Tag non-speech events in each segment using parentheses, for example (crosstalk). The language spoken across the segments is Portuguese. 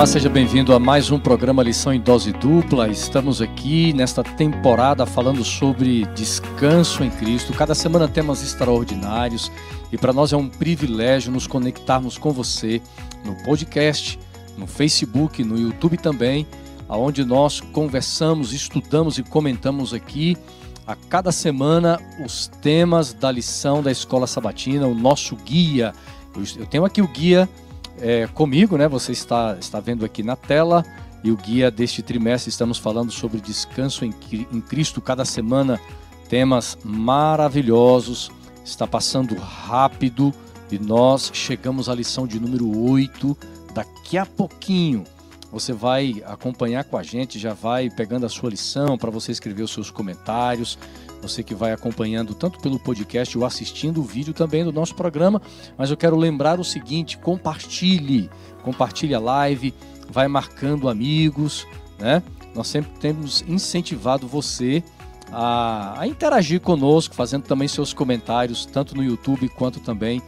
Olá, seja bem-vindo a mais um programa Lição em Dose Dupla. Estamos aqui nesta temporada falando sobre descanso em Cristo. Cada semana temas extraordinários e para nós é um privilégio nos conectarmos com você no podcast, no Facebook, no YouTube também, aonde nós conversamos, estudamos e comentamos aqui a cada semana os temas da lição da Escola Sabatina, o nosso guia. Eu tenho aqui o guia é, comigo, né? Você está, está vendo aqui na tela. E o guia deste trimestre estamos falando sobre descanso em, em Cristo. Cada semana temas maravilhosos. Está passando rápido e nós chegamos à lição de número 8. Daqui a pouquinho você vai acompanhar com a gente, já vai pegando a sua lição para você escrever os seus comentários. Você que vai acompanhando tanto pelo podcast ou assistindo o vídeo também do nosso programa. Mas eu quero lembrar o seguinte: compartilhe, compartilhe a live, vai marcando amigos, né? Nós sempre temos incentivado você a, a interagir conosco, fazendo também seus comentários, tanto no YouTube quanto também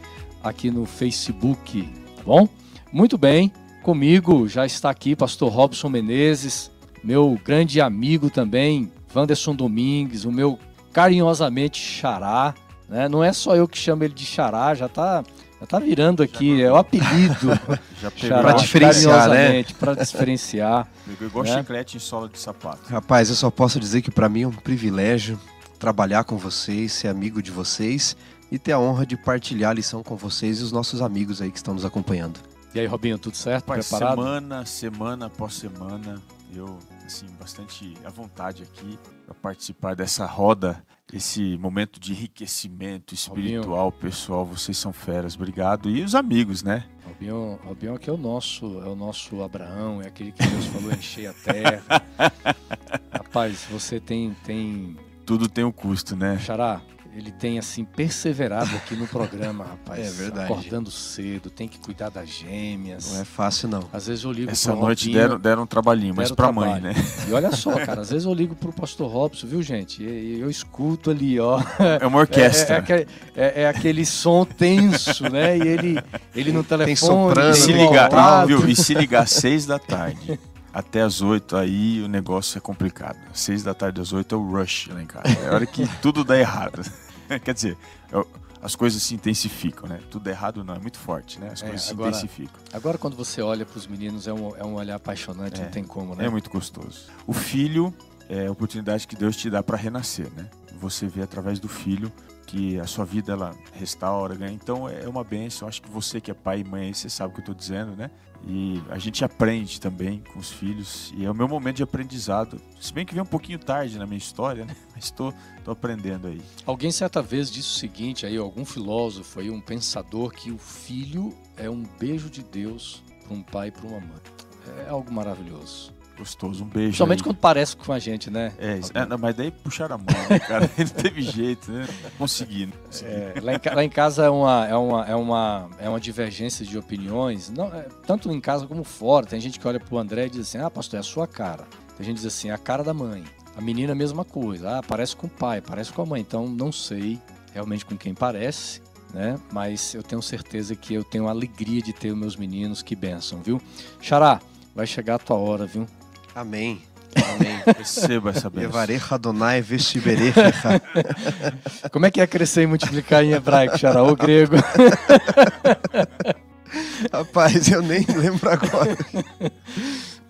aqui no Facebook, tá bom? Muito bem, comigo já está aqui pastor Robson Menezes, meu grande amigo também, Wanderson Domingues, o meu carinhosamente Xará. Né? Não é só eu que chamo ele de Xará, já está já tá virando aqui, é o apelido. (laughs) já para (laughs) diferenciar, né? Para diferenciar. Igual né? chiclete em sola de sapato. Rapaz, eu só posso dizer que para mim é um privilégio trabalhar com vocês, ser amigo de vocês e ter a honra de partilhar a lição com vocês e os nossos amigos aí que estão nos acompanhando. E aí, Robinho, tudo certo? Pai, Preparado? Semana, semana após semana, eu, assim, bastante à vontade aqui para participar dessa roda, esse momento de enriquecimento espiritual, Robinho. pessoal. Vocês são feras, obrigado. E os amigos, né? Robinho, Robinho aqui é o nosso, é o nosso Abraão, é aquele que Deus falou encher a terra. (laughs) Rapaz, você tem, tem... Tudo tem um custo, né? Xará, ele tem assim perseverado aqui no programa, rapaz. (laughs) É verdade. Acordando cedo, tem que cuidar das gêmeas. Não é fácil não. Às vezes eu ligo Essa noite Robinho, deram, deram um trabalhinho, mas para mãe, né? E olha só, (laughs) cara, às vezes eu ligo pro pastor Robson, viu, gente? E eu escuto ali, ó. É uma orquestra. É, é, é, é aquele som tenso, né? E ele, ele no telefone. Tem soprano. E se ligar, viu? E se ligar às seis da tarde até as 8 aí o negócio é complicado. Seis da tarde às 8 é o rush lá em casa. É a hora que tudo dá errado. (laughs) Quer dizer, é as coisas se intensificam, né? Tudo errado não, é muito forte, né? As é, coisas agora, se intensificam. Agora quando você olha para os meninos é um, é um olhar apaixonante, é, não tem como, né? É muito gostoso. O filho é a oportunidade que Deus te dá para renascer, né? Você vê através do filho que a sua vida ela restaura, ganha. Então é uma benção. Acho que você que é pai e mãe, você sabe o que eu estou dizendo, né? E a gente aprende também com os filhos. E é o meu momento de aprendizado. Se bem que vem um pouquinho tarde na minha história, né? Mas estou aprendendo aí. Alguém certa vez disse o seguinte aí, algum filósofo aí, um pensador, que o filho é um beijo de Deus para um pai e para uma mãe. É algo maravilhoso. Gostoso, um beijo. Somente aí. quando parece com a gente, né? É, é não, mas daí puxaram a mão, né, cara? (laughs) Não teve jeito, né? Consegui. Né? É, lá, em, lá, em, casa é uma, é, uma, é, uma, é uma divergência de opiniões, não, é, tanto em casa como fora. Tem gente que olha pro André e diz assim: ah, pastor, é a sua cara. Tem gente que diz assim: é a cara da mãe. A menina, a mesma coisa. Ah, parece com o pai, parece com a mãe. Então, não sei realmente com quem parece. Né? Mas eu tenho certeza que eu tenho a alegria de ter os meus meninos, que benção, viu? Xará, vai chegar a tua hora, viu? Amém. Amém. Receba essa bênção. Evarecha Adonai vestibere. (laughs) Como é que é crescer e multiplicar em hebraico, Xará, o grego? (laughs) Rapaz, eu nem lembro agora. (laughs)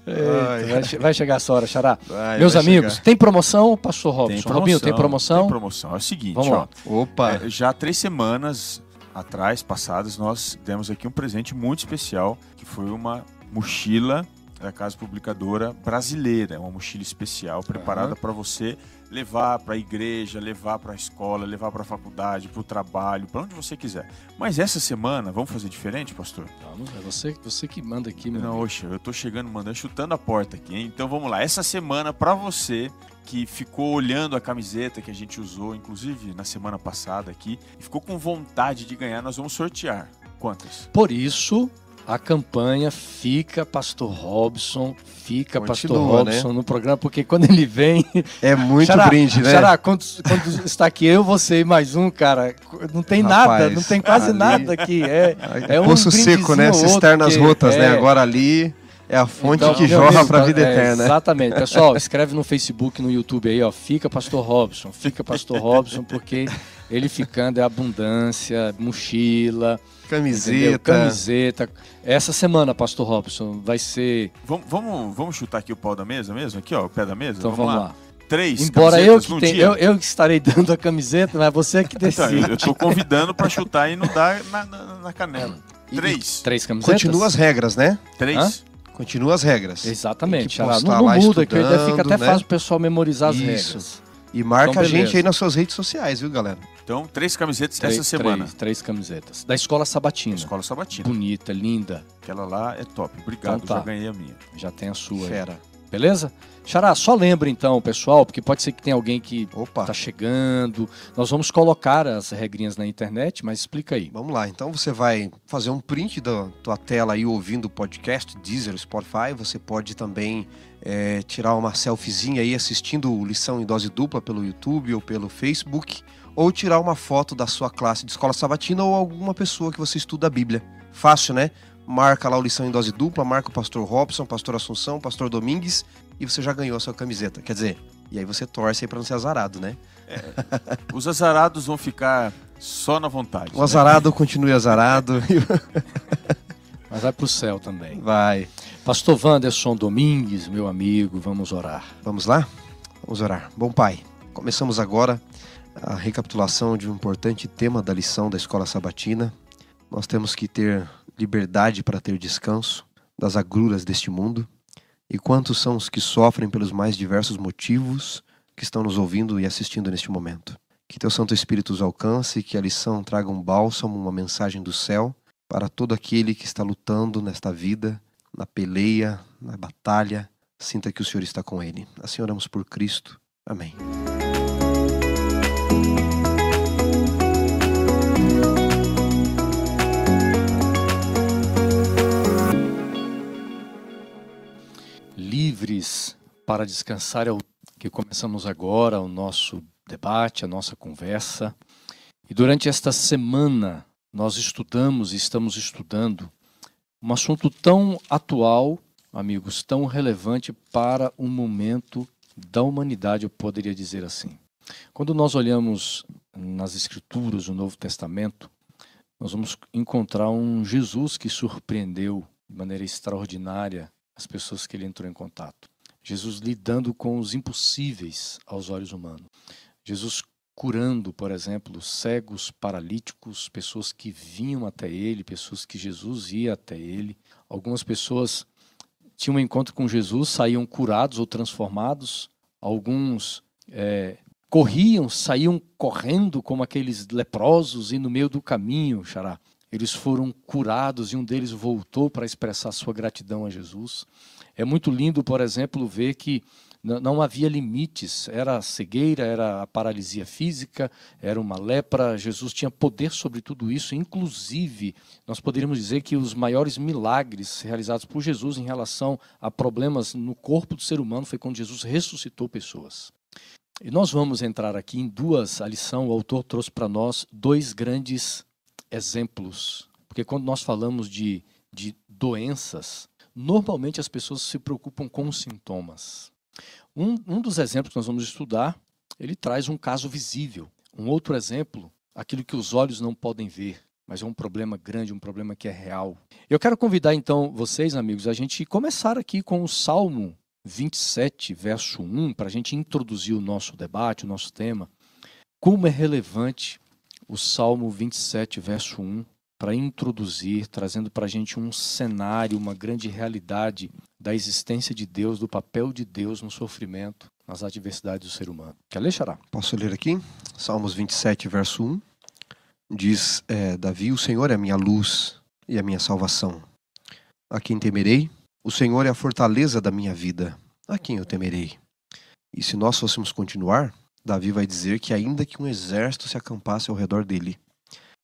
Eita, vai, chegar essa hora, Xará. Vai, Meus vai amigos, chegar. tem promoção, pastor Robson? Tem promoção, Robinho, tem promoção? Tem promoção. É o seguinte, Vamos ó. Opa. É, já há três semanas atrás, passadas, nós demos aqui um presente muito especial, que foi uma mochila da Casa Publicadora Brasileira. É uma mochila especial preparada uhum. para você levar para a igreja, levar para a escola, levar para a faculdade, para o trabalho, para onde você quiser. Mas essa semana, vamos fazer diferente, pastor? Vamos, é você, você que manda aqui, meu Não, oxe, eu estou chegando, mandando, chutando a porta aqui, hein? Então vamos lá. Essa semana, para você que ficou olhando a camiseta que a gente usou, inclusive na semana passada aqui, e ficou com vontade de ganhar, nós vamos sortear. Quantas? Por isso, a campanha fica Pastor Robson, fica Continua, Pastor Robson né? no programa, porque quando ele vem. É muito Xará, brinde, né? Xará, quando, quando, está aqui eu, você e mais um, cara, não tem Rapaz, nada, não tem quase ali... nada aqui. É, é um Poço seco, né? Cisternas rotas, né? é... né? Agora ali É a fonte Então, que jorra para a vida é, eterna. Exatamente. Pessoal, escreve no Facebook, no YouTube aí, ó. Fica Pastor Robson, fica Pastor Robson, porque ele ficando é abundância, mochila, entendeu? Camiseta. camiseta. Essa semana, Pastor Robson, vai ser. Vamos, vamos, vamos chutar aqui o pau da mesa mesmo? Aqui, ó, o pé da mesa? Então vamos lá. Três Embora eu que tenha, eu, eu que estarei dando a camiseta, mas você que Então, decide. eu, eu tô convidando pra chutar e não dar na, na, na canela. Três. Três camisetas? Continua as regras, né? Três. Continua as regras. Exatamente. Que Não, não lá muda, que ainda fica até né? fácil o pessoal memorizar as Isso. regras. E marca Então, a gente aí nas suas redes sociais, viu, galera? Então, três camisetas Três, essa semana. Três, três camisetas. Da Escola Sabatina. Escola Sabatina. Bonita, linda. Aquela lá é top. Obrigado, Então tá. já ganhei a minha. Já tem a sua aí. Fera. Beleza? Xará, só lembra então, pessoal, porque pode ser que tenha alguém que Opa. tá chegando. Nós vamos colocar as regrinhas na internet, mas explica aí. Vamos lá, então você vai fazer um print da tua tela aí ouvindo o podcast, Deezer, Spotify. Você pode também é, tirar uma selfiezinha aí assistindo o Lição em Dose Dupla pelo YouTube ou pelo Facebook. Ou tirar uma foto da sua classe de escola sabatina ou alguma pessoa que você estuda a Bíblia. Fácil, né? Marca lá o Lição em Dose Dupla, marca o Pastor Robson, Pastor Assunção, Pastor Domingues e você já ganhou a sua camiseta. Quer dizer, e aí você torce aí pra não ser azarado, né? Os azarados vão ficar só na vontade. O né? azarado continue azarado. (laughs) Mas vai pro céu também. Vai. Pastor Wanderson Domingues, meu amigo, vamos orar. Vamos lá? Vamos orar. Bom Pai, começamos agora a recapitulação de um importante tema da lição da escola sabatina. Nós temos que ter liberdade para ter descanso das agruras deste mundo. E quantos são os que sofrem pelos mais diversos motivos que estão nos ouvindo e assistindo neste momento? Que teu Santo Espírito os alcance e que a lição traga um bálsamo, uma mensagem do céu para todo aquele que está lutando nesta vida, na peleia, na batalha, sinta que o Senhor está com ele. Assim oramos por Cristo. Amém. Livres para descansar é o que começamos agora o nosso debate, a nossa conversa. E durante esta semana nós estudamos e estamos estudando um assunto tão atual, amigos, tão relevante para o momento da humanidade, eu poderia dizer assim. Quando nós olhamos nas Escrituras, o Novo Testamento, nós vamos encontrar um Jesus que surpreendeu de maneira extraordinária as pessoas que ele entrou em contato. Jesus lidando com os impossíveis aos olhos humanos. Jesus curando, por exemplo, cegos, paralíticos, pessoas que vinham até ele, pessoas que Jesus ia até ele. Algumas pessoas tinham um encontro com Jesus, saíam curados ou transformados. Alguns é, corriam, saíam correndo como aqueles leprosos e no meio do caminho, xará, eles foram curados e um deles voltou para expressar sua gratidão a Jesus. É muito lindo, por exemplo, ver que não havia limites, era a cegueira, era a paralisia física, era uma lepra, Jesus tinha poder sobre tudo isso, inclusive nós poderíamos dizer que os maiores milagres realizados por Jesus em relação a problemas no corpo do ser humano foi quando Jesus ressuscitou pessoas. E nós vamos entrar aqui em duas, a lição, o autor trouxe para nós dois grandes exemplos. Porque quando nós falamos de, de doenças, normalmente as pessoas se preocupam com os sintomas. Um, um dos exemplos que nós vamos estudar, ele traz um caso visível. Um outro exemplo, aquilo que os olhos não podem ver, mas é um problema grande, um problema que é real. Eu quero convidar então vocês, amigos, a gente começar aqui com o Salmo 27, verso 1, para a gente introduzir o nosso debate, o nosso tema. Como é relevante o Salmo 27, verso 1, para introduzir, trazendo para a gente um cenário, uma grande realidade da existência de Deus, do papel de Deus no sofrimento, nas adversidades do ser humano. Quer ler, Xará? Posso ler aqui? Salmos 27, verso 1. Diz é, Davi: O Senhor é a minha luz e a minha salvação. A quem temerei? O Senhor é a fortaleza da minha vida. A quem eu temerei? E se nós fôssemos continuar, Davi vai dizer que, ainda que um exército se acampasse ao redor dele,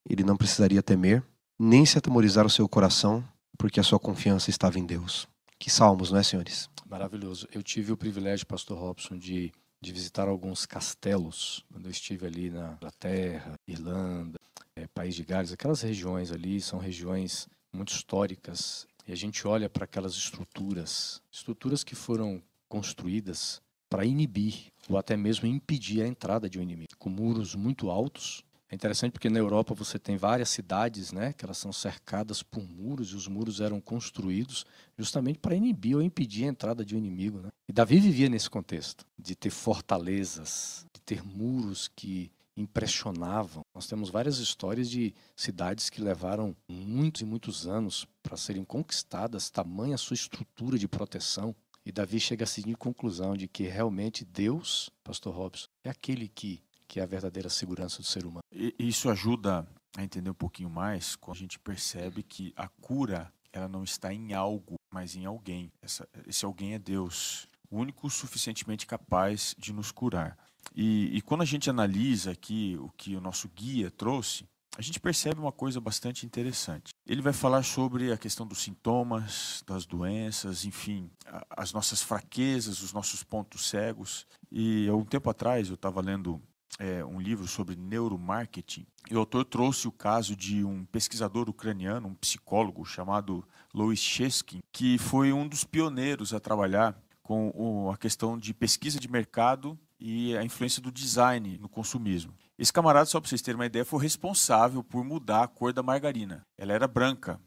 ele não precisaria temer, nem se atemorizar o seu coração, porque a sua confiança estava em Deus. Que salmos, não é, senhores? Maravilhoso. Eu tive o privilégio, Pastor Robson, de, de visitar alguns castelos quando eu estive ali na Inglaterra, Irlanda, eh, País de Gales, aquelas regiões ali são regiões muito históricas. e a gente olha para aquelas estruturas, estruturas que foram construídas para inibir ou até mesmo impedir a entrada de um inimigo, com muros muito altos. É interessante porque na Europa você tem várias cidades, né, que elas são cercadas por muros e os muros eram construídos justamente para inibir ou impedir a entrada de um inimigo, né? E Davi vivia nesse contexto de ter fortalezas, de ter muros que impressionavam. Nós temos várias histórias de cidades que levaram muitos e muitos anos para serem conquistadas, tamanha sua estrutura de proteção. E Davi chega a seguir conclusão de que realmente Deus, pastor Robson, é aquele que, que é a verdadeira segurança do ser humano. E isso ajuda a entender um pouquinho mais quando a gente percebe que a cura ela não está em algo, mas em alguém. Essa, esse alguém é Deus, o único suficientemente capaz de nos curar. E, e quando a gente analisa aqui o que o nosso guia trouxe, a gente percebe uma coisa bastante interessante. Ele vai falar sobre a questão dos sintomas, das doenças, enfim, as nossas fraquezas, os nossos pontos cegos. E há um tempo atrás eu estava lendo é, um livro sobre neuromarketing e o autor trouxe o caso de um pesquisador ucraniano, um psicólogo chamado Louis Cheskin, que foi um dos pioneiros a trabalhar com a questão de pesquisa de mercado e a influência do design no consumismo. Esse camarada, só para vocês terem uma ideia, foi responsável por mudar a cor da margarina. Ela era branca.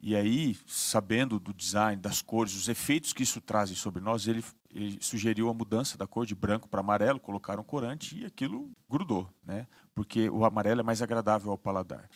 E aí, sabendo do design, das cores, os efeitos que isso traz sobre nós, ele, ele sugeriu a mudança da cor de branco para amarelo, colocaram corante e aquilo grudou, né? Porque o amarelo é mais agradável ao paladar.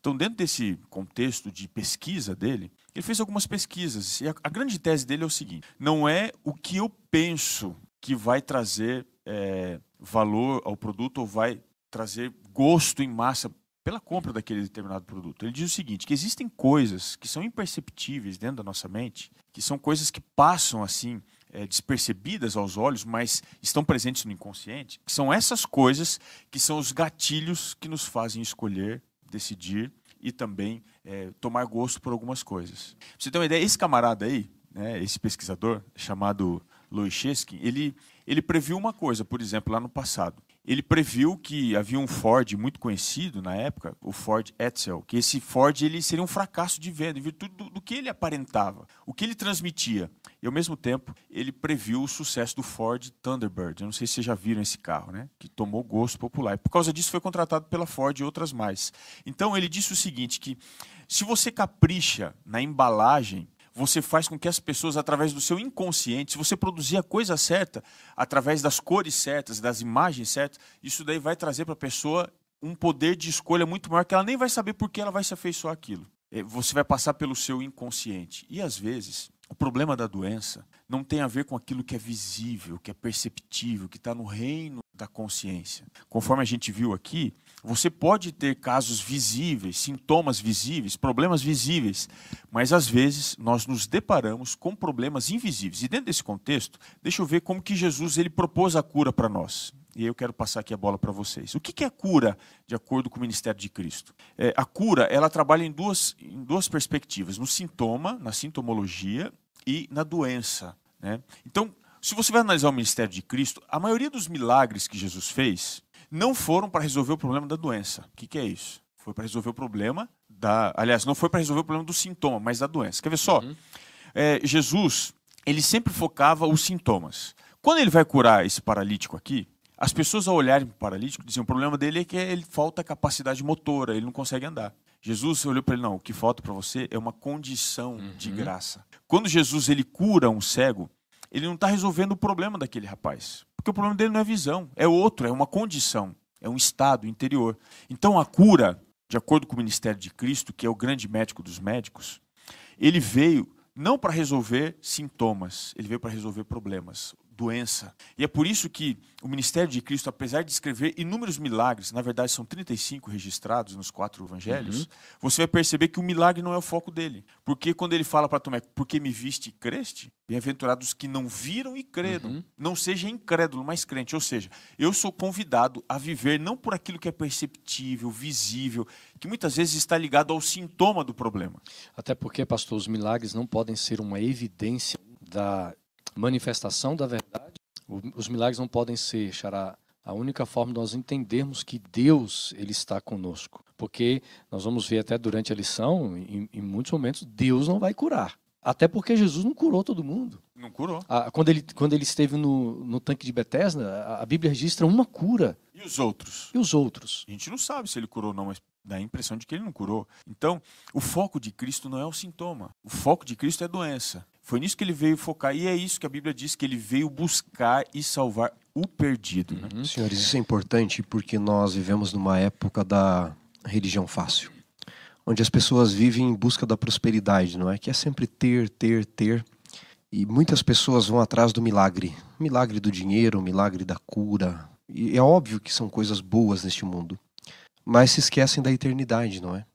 Então, dentro desse contexto de pesquisa dele, ele fez algumas pesquisas. E a, a grande tese dele é o seguinte: não é o que eu penso que vai trazer é, valor ao produto ou vai trazer gosto em massa pela compra daquele determinado produto. Ele diz o seguinte, que existem coisas que são imperceptíveis dentro da nossa mente, que são coisas que passam assim é, despercebidas aos olhos, mas estão presentes no inconsciente, que são essas coisas que são os gatilhos que nos fazem escolher, decidir e também é, tomar gosto por algumas coisas. Pra você tem uma ideia, esse camarada aí, né, esse pesquisador chamado Louis Cheskin, ele ele previu uma coisa, por exemplo, lá no passado. Ele previu que havia um Ford muito conhecido na época, o Ford Edsel, que esse Ford ele seria um fracasso de venda, em virtude do, do que ele aparentava, o que ele transmitia. E, ao mesmo tempo, ele previu o sucesso do Ford Thunderbird. Eu não sei se vocês já viram esse carro, né? que tomou gosto popular. E, por causa disso, foi contratado pela Ford e outras mais. Então, ele disse o seguinte, que se você capricha na embalagem, você faz com que as pessoas, através do seu inconsciente, se você produzir a coisa certa, através das cores certas, das imagens certas, isso daí vai trazer para a pessoa um poder de escolha muito maior que ela nem vai saber por que ela vai se afeiçoar aquilo. É, você vai passar pelo seu inconsciente. E às vezes, o problema da doença não tem a ver com aquilo que é visível, que é perceptível, que está no reino da consciência. Conforme a gente viu aqui, você pode ter casos visíveis, sintomas visíveis, problemas visíveis, mas às vezes nós nos deparamos com problemas invisíveis. E dentro desse contexto, deixa eu ver como que Jesus ele propôs a cura para nós. E eu quero passar aqui a bola para vocês. O que é cura, de acordo com o ministério de Cristo? É, a cura ela trabalha em duas, em duas perspectivas: no sintoma, na sintomologia e na doença. Né? Então, se você vai analisar o ministério de Cristo, a maioria dos milagres que Jesus fez não foram para resolver o problema da doença. O que, que é isso? Foi para resolver o problema da. Aliás, não foi para resolver o problema do sintoma, mas da doença. Quer ver só? Uhum. É, Jesus, ele sempre focava os sintomas. Quando ele vai curar esse paralítico aqui, as pessoas ao olharem para o paralítico diziam: o problema dele é que ele falta capacidade motora, ele não consegue andar. Jesus olhou para ele: não, o que falta para você é uma condição uhum. de graça. Quando Jesus ele cura um cego, ele não está resolvendo o problema daquele rapaz. Porque o problema dele não é visão, é outro, é uma condição, é um estado interior. Então a cura, de acordo com o ministério de Cristo, que é o grande médico dos médicos, ele veio não para resolver sintomas, ele veio para resolver problemas doença. E é por isso que o ministério de Cristo, apesar de escrever inúmeros milagres, na verdade são 35 registrados nos quatro evangelhos, uhum. você vai perceber que o milagre não é o foco dele. Porque quando ele fala para Tomé, porque me viste e creste, bem-aventurados que não viram e creram. Uhum. Não seja incrédulo, mas crente. Ou seja, eu sou convidado a viver não por aquilo que é perceptível, visível, que muitas vezes está ligado ao sintoma do problema. Até porque, pastor, os milagres não podem ser uma evidência da manifestação da verdade. Os milagres não podem ser, Xará, a única forma de nós entendermos que Deus ele está conosco. Porque nós vamos ver até durante a lição, em, em muitos momentos, Deus não vai curar. Até porque Jesus não curou todo mundo. Não curou. Ah, quando, ele, quando ele esteve no, no tanque de Betesda, a, a Bíblia registra uma cura. E os outros? E os outros? A gente não sabe se ele curou ou não, mas dá a impressão de que ele não curou. Então, o foco de Cristo não é o sintoma. O foco de Cristo é a doença. Foi nisso que ele veio focar. E é isso que a Bíblia diz, que ele veio buscar e salvar o perdido. Né? Uhum. Senhores, isso é importante porque nós vivemos numa época da religião fácil. Onde as pessoas vivem em busca da prosperidade, não é? Que é sempre ter, ter, ter. E muitas pessoas vão atrás do milagre. Milagre do dinheiro, milagre da cura. E é óbvio que são coisas boas neste mundo. Mas se esquecem da eternidade, não é?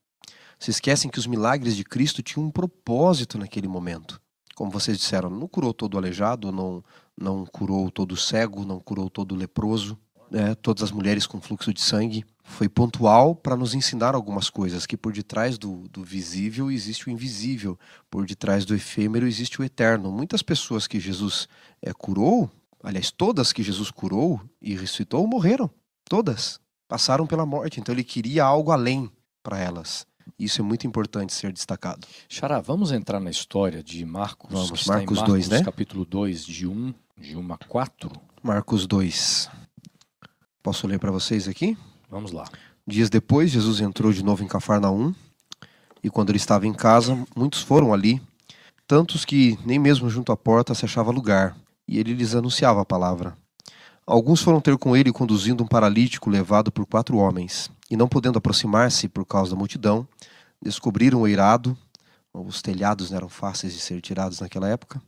Se esquecem que os milagres de Cristo tinham um propósito naquele momento. Como vocês disseram, não curou todo aleijado, não, não curou todo cego, não curou todo leproso, né? todas as mulheres com fluxo de sangue. Foi pontual para nos ensinar algumas coisas, que por detrás do, do visível existe o invisível, por detrás do efêmero existe o eterno. Muitas pessoas que Jesus é, curou, aliás, todas que Jesus curou e ressuscitou, morreram. Todas. Passaram pela morte. Então ele queria algo além para elas. Isso é muito importante ser destacado. Xará, vamos entrar na história de Marcos. Vamos, Marcos, Marcos 2, né? capítulo 2, de 1, de 1 a 4. Marcos 2. Posso ler para vocês aqui? Vamos lá. Dias depois, Jesus entrou de novo em Cafarnaum, e quando ele estava em casa, muitos foram ali, tantos que nem mesmo junto à porta se achava lugar, e ele lhes anunciava a palavra. Alguns foram ter com ele conduzindo um paralítico levado por quatro homens, e não podendo aproximar-se por causa da multidão, descobriram o eirado, os telhados não eram fáceis de ser tirados naquela época,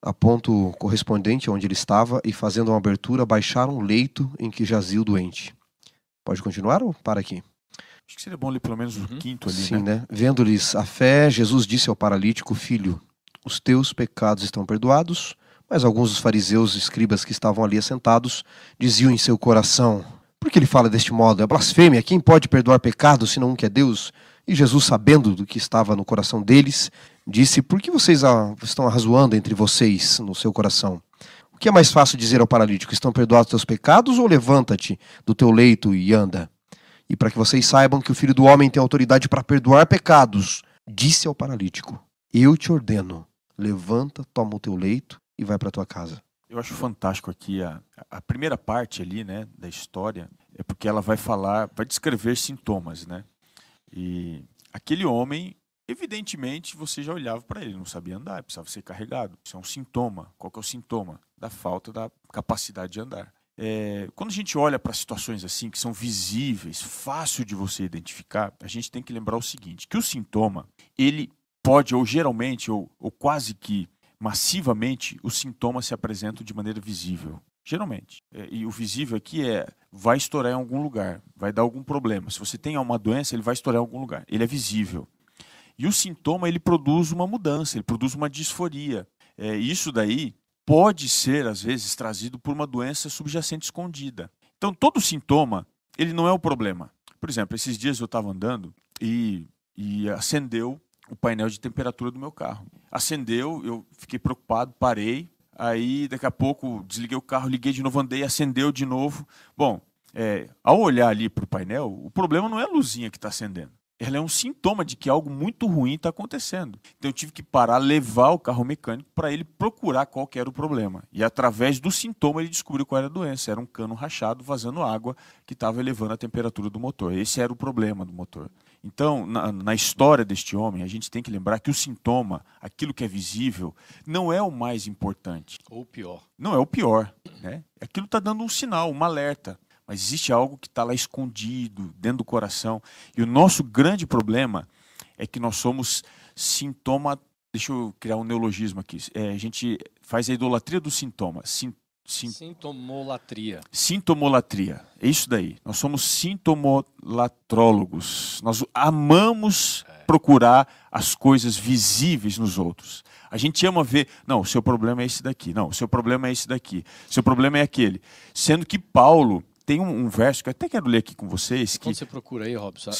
a ponto correspondente onde ele estava, e fazendo uma abertura, baixaram o leito em que jazia o doente. Pode continuar ou para aqui? Acho que seria bom ler pelo menos o uhum. quinto ali, Sim, né? né? Vendo-lhes a fé, Jesus disse ao paralítico, filho, os teus pecados estão perdoados. Mas alguns dos fariseus e escribas que estavam ali assentados diziam em seu coração: Por que ele fala deste modo? É blasfêmia. Quem pode perdoar pecados senão que é Deus? E Jesus, sabendo do que estava no coração deles, disse: Por que vocês estão arrazoando entre vocês no seu coração? O que é mais fácil dizer ao paralítico: Estão perdoados teus pecados? Ou levanta-te do teu leito e anda? E para que vocês saibam que o filho do homem tem autoridade para perdoar pecados, disse ao paralítico: Eu te ordeno, levanta, toma o teu leito e vai para tua casa. Eu acho fantástico aqui a, a primeira parte ali, né, da história, é porque ela vai falar, vai descrever sintomas, né? E aquele homem, evidentemente, você já olhava para ele, não sabia andar, precisava ser carregado. Isso é um sintoma. Qual que é o sintoma? Da falta da capacidade de andar. É, quando a gente olha para situações assim que são visíveis, fácil de você identificar, a gente tem que lembrar o seguinte: que o sintoma ele pode ou geralmente ou, ou quase que massivamente, os sintomas se apresentam de maneira visível. Geralmente. É, e o visível aqui é vai estourar em algum lugar, vai dar algum problema. Se você tem uma doença, ele vai estourar em algum lugar. Ele é visível. E o sintoma ele produz uma mudança, ele produz uma disforia. É, isso daí pode ser às vezes trazido por uma doença subjacente escondida. Então todo sintoma ele não é o problema. Por exemplo, esses dias eu estava andando e, e acendeu o painel de temperatura do meu carro. Acendeu, eu fiquei preocupado, parei. Aí, daqui a pouco, desliguei o carro, liguei de novo, andei, acendeu de novo. Bom, é, ao olhar ali para o painel, o problema não é a luzinha que está acendendo. Ela é um sintoma de que algo muito ruim está acontecendo. Então eu tive que parar, levar o carro mecânico para ele procurar qual era o problema. E através do sintoma ele descobriu qual era a doença. Era um cano rachado vazando água que estava elevando a temperatura do motor. Esse era o problema do motor. Então, na, na, história deste homem, a gente tem que lembrar que o sintoma, aquilo que é visível, não é o mais importante. Ou o pior. Não é o pior. Né? Aquilo está dando um sinal, uma alerta. Mas existe algo que está lá escondido, dentro do coração. E o nosso grande problema é que nós somos sintoma. Deixa eu criar um neologismo aqui. É, a gente faz a idolatria do sintoma. Sintoma Sim. Sintomolatria. Sintomolatria. É isso daí. Nós somos sintomolatrólogos. Nós amamos é. procurar as coisas visíveis nos outros. A gente ama ver, não, o seu problema é esse daqui. Não, o seu problema é esse daqui. O seu problema é aquele. Sendo que Paulo tem um, um verso que eu até quero ler aqui com vocês. Quando você procura aí, Robson,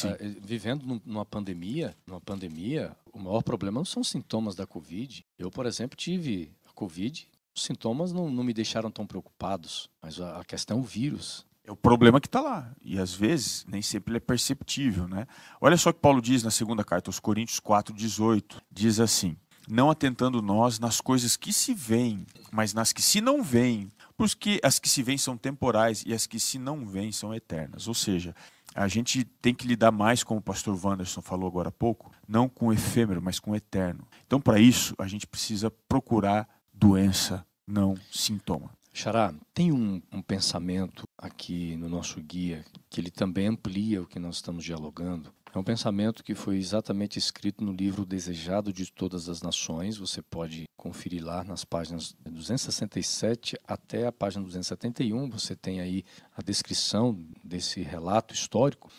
vivendo numa pandemia, numa pandemia, o maior problema não são os sintomas da Covid. Eu, por exemplo, tive a Covid os sintomas não, não me deixaram tão preocupados, mas a, a questão é o vírus. É o problema que está lá. E às vezes, nem sempre ele é perceptível. Né? Olha só o que Paulo diz na segunda carta aos Coríntios 4,18. Diz assim: Não atentando nós nas coisas que se veem, mas nas que se não veem, porque as que se veem são temporais e as que se não veem são eternas. Ou seja, a gente tem que lidar mais, como o pastor Wanderson falou agora há pouco, não com o efêmero, mas com eterno. Então, para isso, a gente precisa procurar doença, não sintoma. Xará, tem um, um, pensamento aqui no nosso guia que ele também amplia o que nós estamos dialogando. É um pensamento que foi exatamente escrito no livro Desejado de Todas as Nações. Você pode conferir lá nas páginas 267 até a página 271. Você tem aí a descrição desse relato histórico.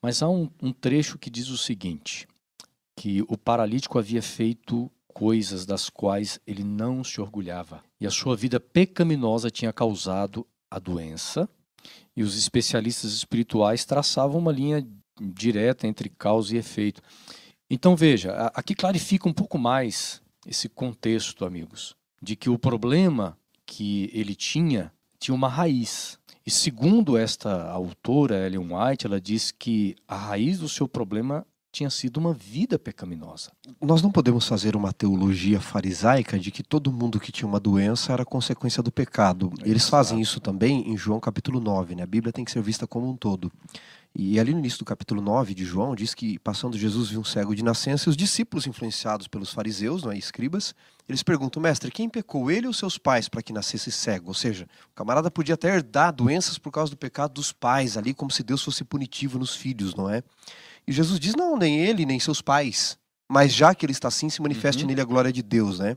Mas há um, um trecho que diz o seguinte: que o paralítico havia feito coisas das quais ele não se orgulhava. E a sua vida pecaminosa tinha causado a doença, e os especialistas espirituais traçavam uma linha direta entre causa e efeito. Então veja, aqui clarifica um pouco mais esse contexto, amigos, de que o problema que ele tinha tinha uma raiz. E segundo esta autora, Ellen White, ela diz que a raiz do seu problema tinha sido uma vida pecaminosa. Nós não podemos fazer uma teologia farisaica de que todo mundo que tinha uma doença era consequência do pecado. Eles fazem isso também em João capítulo 9, né? A Bíblia tem que ser vista como um todo. E ali no início do capítulo 9 de João, diz que passando Jesus viu um cego de nascença e os discípulos influenciados pelos fariseus, não é, escribas, eles perguntam, mestre, quem pecou, ele ou seus pais para que nascesse cego? Ou seja, o camarada podia até herdar doenças por causa do pecado dos pais ali, como se Deus fosse punitivo nos filhos, não é? E Jesus diz: não, nem ele, nem seus pais. Mas já que ele está assim, se manifeste uhum. nele a glória de Deus, né?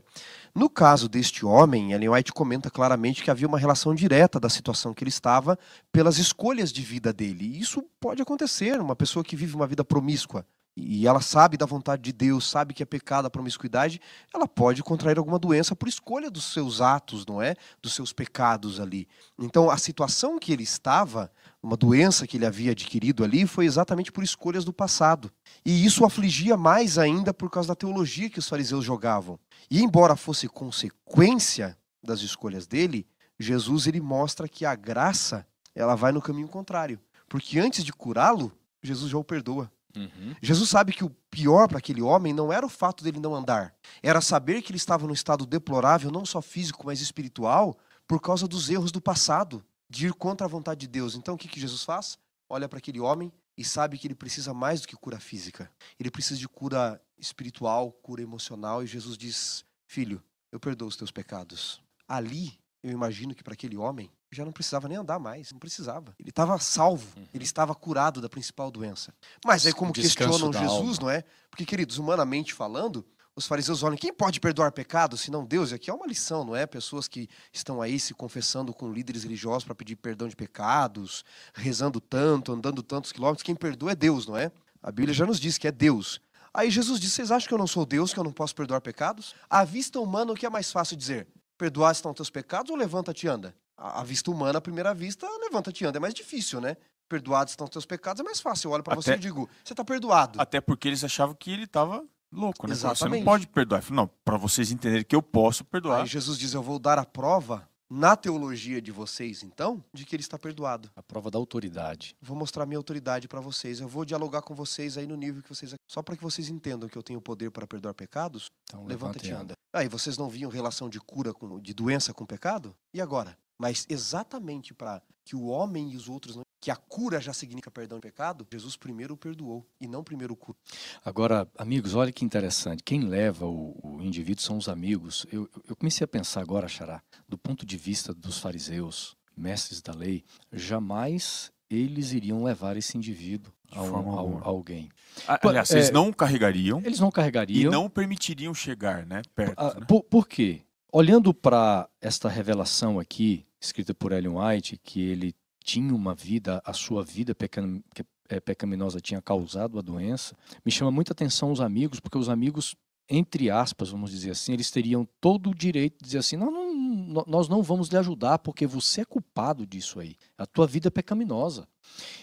No caso deste homem, Ellen White comenta claramente que havia uma relação direta da situação que ele estava pelas escolhas de vida dele. E isso pode acontecer, uma pessoa que vive uma vida promíscua e ela sabe da vontade de Deus, sabe que é pecado a promiscuidade, ela pode contrair alguma doença por escolha dos seus atos, não é? Dos seus pecados ali. Então, a situação que ele estava, uma doença que ele havia adquirido ali, foi exatamente por escolhas do passado. E isso o afligia mais ainda por causa da teologia que os fariseus jogavam. E embora fosse consequência das escolhas dele, Jesus ele mostra que a graça, ela vai no caminho contrário. Porque antes de curá-lo, Jesus já o perdoa. Uhum. Jesus sabe que o pior para aquele homem não era o fato dele não andar, era saber que ele estava num estado deplorável, não só físico, mas espiritual, por causa dos erros do passado, de ir contra a vontade de Deus. Então o que, que Jesus faz? Olha para aquele homem e sabe que ele precisa mais do que cura física. Ele precisa de cura espiritual, cura emocional, e Jesus diz: Filho, eu perdoo os teus pecados. Ali, eu imagino que para aquele homem, já não precisava nem andar mais, não precisava. Ele estava salvo, uhum. ele estava curado da principal doença. Mas aí como questionam Jesus, alma. não é? Porque, queridos, humanamente falando, os fariseus olham, quem pode perdoar pecado senão Deus? E aqui é uma lição, não é? Pessoas que estão aí se confessando com líderes religiosos para pedir perdão de pecados, rezando tanto, andando tantos quilômetros, quem perdoa é Deus, não é? A Bíblia já nos diz que é Deus. Aí Jesus diz: Vocês acham que eu não sou Deus, que eu não posso perdoar pecados? À vista humana, o que é mais fácil dizer? Perdoar estão teus pecados ou levanta-te e anda? a, vista humana, à primeira vista, levanta-te anda. É mais difícil, né? Perdoados estão os teus pecados, é mais fácil. Eu olho para você e digo, você está perdoado. Até porque eles achavam que ele estava louco, né? Exatamente. Você não pode perdoar. Falei, não, para vocês entenderem que eu posso perdoar. Aí Jesus diz, eu vou dar a prova na teologia de vocês, então, de que ele está perdoado. A prova da autoridade. Vou mostrar minha autoridade para vocês. Eu vou dialogar com vocês aí no nível que vocês. Só para que vocês entendam que eu tenho poder para perdoar pecados. Então, levanta-te e anda. Aí, vocês não viam relação de cura, com, de doença com pecado? E agora? Mas exatamente para que o homem e os outros não que a cura já significa perdão de pecado, Jesus primeiro o perdoou e não primeiro o cura. Agora, amigos, olha que interessante. Quem leva o, o indivíduo são os amigos. Eu, eu, comecei a pensar agora, Xará, do ponto de vista dos fariseus, mestres da lei, jamais eles iriam levar esse indivíduo a, um, a, a alguém. Aliás, é, eles não carregariam. Eles não carregariam. E não permitiriam chegar né, perto. Ah, né? Por, por quê? Olhando para esta revelação aqui, escrita por Ellen White, que ele tinha uma vida, a sua vida pecam, é, pecaminosa tinha causado a doença, me chama muita atenção os amigos, porque os amigos, entre aspas, vamos dizer assim, eles teriam todo o direito de dizer assim: não, não, nós não vamos lhe ajudar porque você é culpado disso aí. A tua vida é pecaminosa.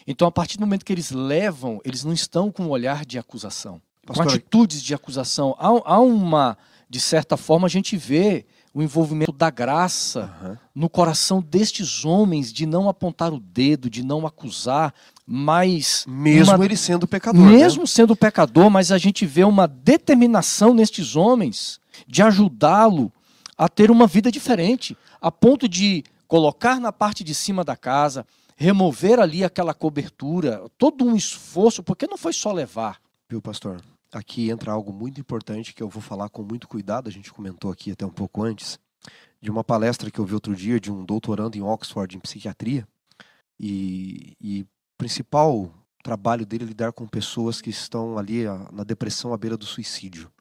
Então, a partir do momento que eles levam, eles não estão com um olhar de acusação, Pastor, com atitudes de acusação. Há, há uma, de certa forma, a gente vê o envolvimento da graça Aham. no coração destes homens de não apontar o dedo, de não acusar, mas Mesmo uma- ele sendo pecador. né? mesmo sendo pecador, mas a gente vê uma determinação nestes homens de ajudá-lo a ter uma vida diferente, a ponto de colocar na parte de cima da casa, remover ali aquela cobertura, todo um esforço, porque não foi só levar. Viu, pastor? Aqui entra algo muito importante que eu vou falar com muito cuidado. A gente comentou aqui até um pouco antes de uma palestra que eu vi outro dia de um doutorando em Oxford em psiquiatria. E, e principal trabalho dele é lidar com pessoas que estão ali ah, na depressão à beira do suicídio.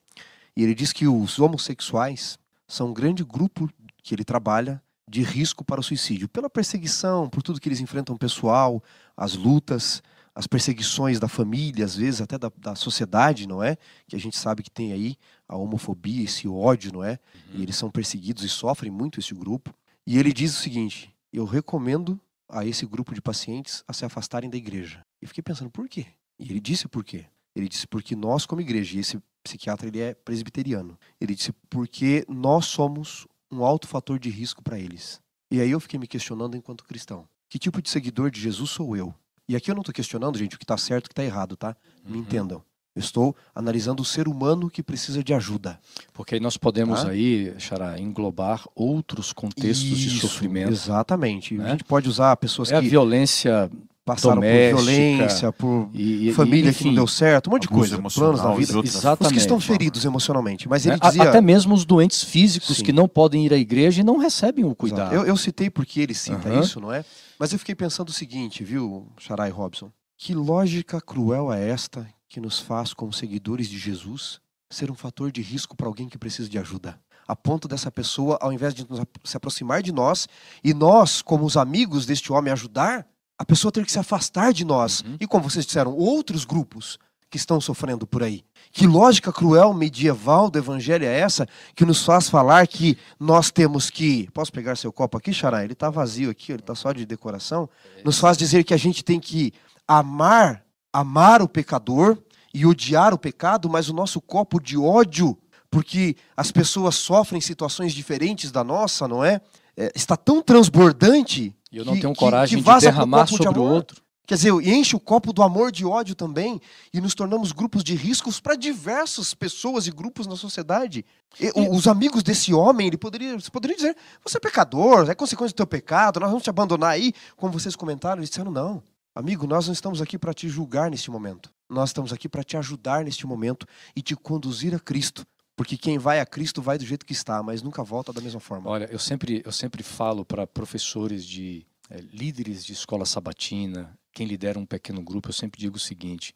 E ele diz que os homossexuais são um grande grupo que ele trabalha de risco para o suicídio, pela perseguição, por tudo que eles enfrentam pessoal, as lutas, as perseguições da família, às vezes até da, da sociedade, não é? Que a gente sabe que tem aí a homofobia, esse ódio, não é? E eles são perseguidos e sofrem muito esse grupo. E ele diz o seguinte: eu recomendo a esse grupo de pacientes a se afastarem da igreja. E fiquei pensando, por quê? E ele disse por quê? Ele disse porque nós, como igreja, e esse psiquiatra ele é presbiteriano, ele disse porque nós somos um alto fator de risco para eles. E aí eu fiquei me questionando enquanto cristão: que tipo de seguidor de Jesus sou eu? E aqui eu não estou questionando, gente, o que está certo e o que está errado, tá? Me Uhum. entendam. Eu estou analisando o ser humano que precisa de ajuda. Porque aí nós podemos Tá? aí, Xará, englobar outros contextos de Isso, sofrimento. Exatamente. né? A gente pode usar pessoas É a que violência passaram doméstica, por violência, por e, e- família enfim, que não deu certo, um monte de coisa, planos na vida. outras- Os que estão Exatamente. feridos emocionalmente. Mas ele né? A- dizia. Até mesmo os doentes físicos Sim. que não podem ir à igreja e não recebem o cuidado. Eu, eu citei porque ele cita Aham. isso, não é? Mas eu fiquei pensando o seguinte, viu, Charai Robson? Que lógica cruel é esta que nos faz, como seguidores de Jesus, ser um fator de risco para alguém que precisa de ajuda? A ponto dessa pessoa, ao invés de nos se aproximar de nós e nós, como os amigos deste homem, ajudar, a pessoa ter que se afastar de nós. Uhum. E como vocês disseram, outros grupos que estão sofrendo por aí. Que lógica cruel medieval do evangelho é essa que nos faz falar que nós temos que. Posso pegar seu copo aqui, Xará? Ele está vazio aqui, ele está só de decoração. Nos faz dizer que a gente tem que amar, amar o pecador e odiar o pecado, mas o nosso copo de ódio, porque as pessoas sofrem situações diferentes da nossa, não é? É, está tão transbordante. E eu não que- tenho que- coragem que de vaza pro derramar de sobre o outro. Quer dizer, enche o copo do amor de ódio também e nos tornamos grupos de riscos para diversas pessoas e grupos na sociedade. E os amigos desse homem, ele poderia, você poderia dizer, você é pecador, é consequência do teu pecado, nós vamos te abandonar aí, como vocês comentaram, eles disseram não. Amigo, nós não estamos aqui para te julgar neste momento. Nós estamos aqui para te ajudar neste momento e te conduzir a Cristo. Porque quem vai a Cristo vai do jeito que está, mas nunca volta da mesma forma. Olha, eu sempre, eu sempre falo para professores de eh, líderes de escola sabatina, quem lidera um pequeno grupo, eu sempre digo o seguinte: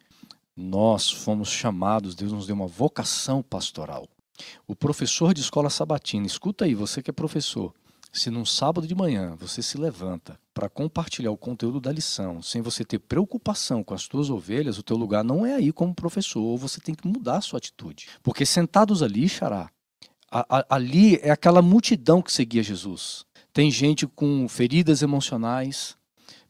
nós fomos chamados, Deus nos deu uma vocação pastoral. O professor de escola sabatina, escuta aí, você que é professor, se num sábado de manhã você se levanta para compartilhar o conteúdo da lição, sem você ter preocupação com as tuas ovelhas, o teu lugar não é aí como professor, você tem que mudar a sua atitude. Porque sentados ali, xará, a- a- ali é aquela multidão que seguia Jesus. Tem gente com feridas emocionais,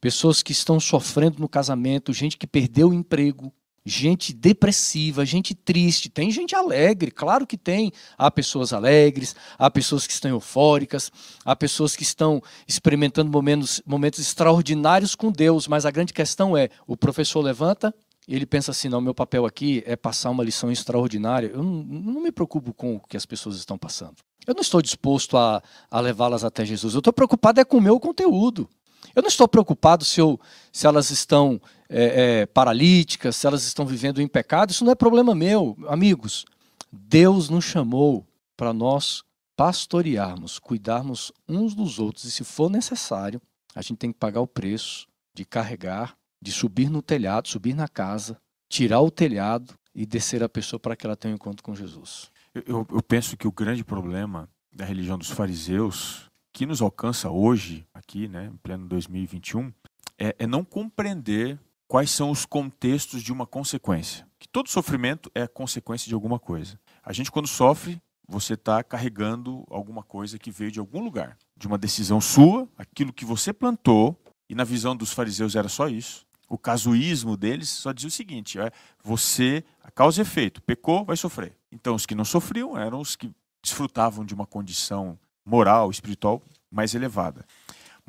pessoas que estão sofrendo no casamento, gente que perdeu o emprego, gente depressiva, gente triste, tem gente alegre, claro que tem. Há pessoas alegres, há pessoas que estão eufóricas, há pessoas que estão experimentando momentos, momentos extraordinários com Deus, mas a grande questão é: o professor levanta e ele pensa assim: não, meu papel aqui é passar uma lição extraordinária. Eu não, não me preocupo com o que as pessoas estão passando. Eu não estou disposto a, a levá-las até Jesus. Eu estou preocupado é com o meu conteúdo. Eu não estou preocupado se, eu, se elas estão é, é, paralíticas, se elas estão vivendo em pecado. Isso não é problema meu. Amigos, Deus nos chamou para nós pastorearmos, cuidarmos uns dos outros. E se for necessário, a gente tem que pagar o preço de carregar, de subir no telhado, subir na casa, tirar o telhado e descer a pessoa para que ela tenha um encontro com Jesus. Eu- Eu, penso que o grande problema da religião dos fariseus, que nos alcança hoje, aqui, né, em pleno 2021, é, é não compreender quais são os contextos de uma consequência. Que todo sofrimento é consequência de alguma coisa. A gente, quando sofre, você está carregando alguma coisa que veio de algum lugar, de uma decisão sua, aquilo que você plantou, e na visão dos fariseus era só isso. O casuísmo deles só dizia o seguinte: é, você, a causa e efeito, pecou, vai sofrer. Então, os que não sofriam eram os que desfrutavam de uma condição moral, espiritual mais elevada.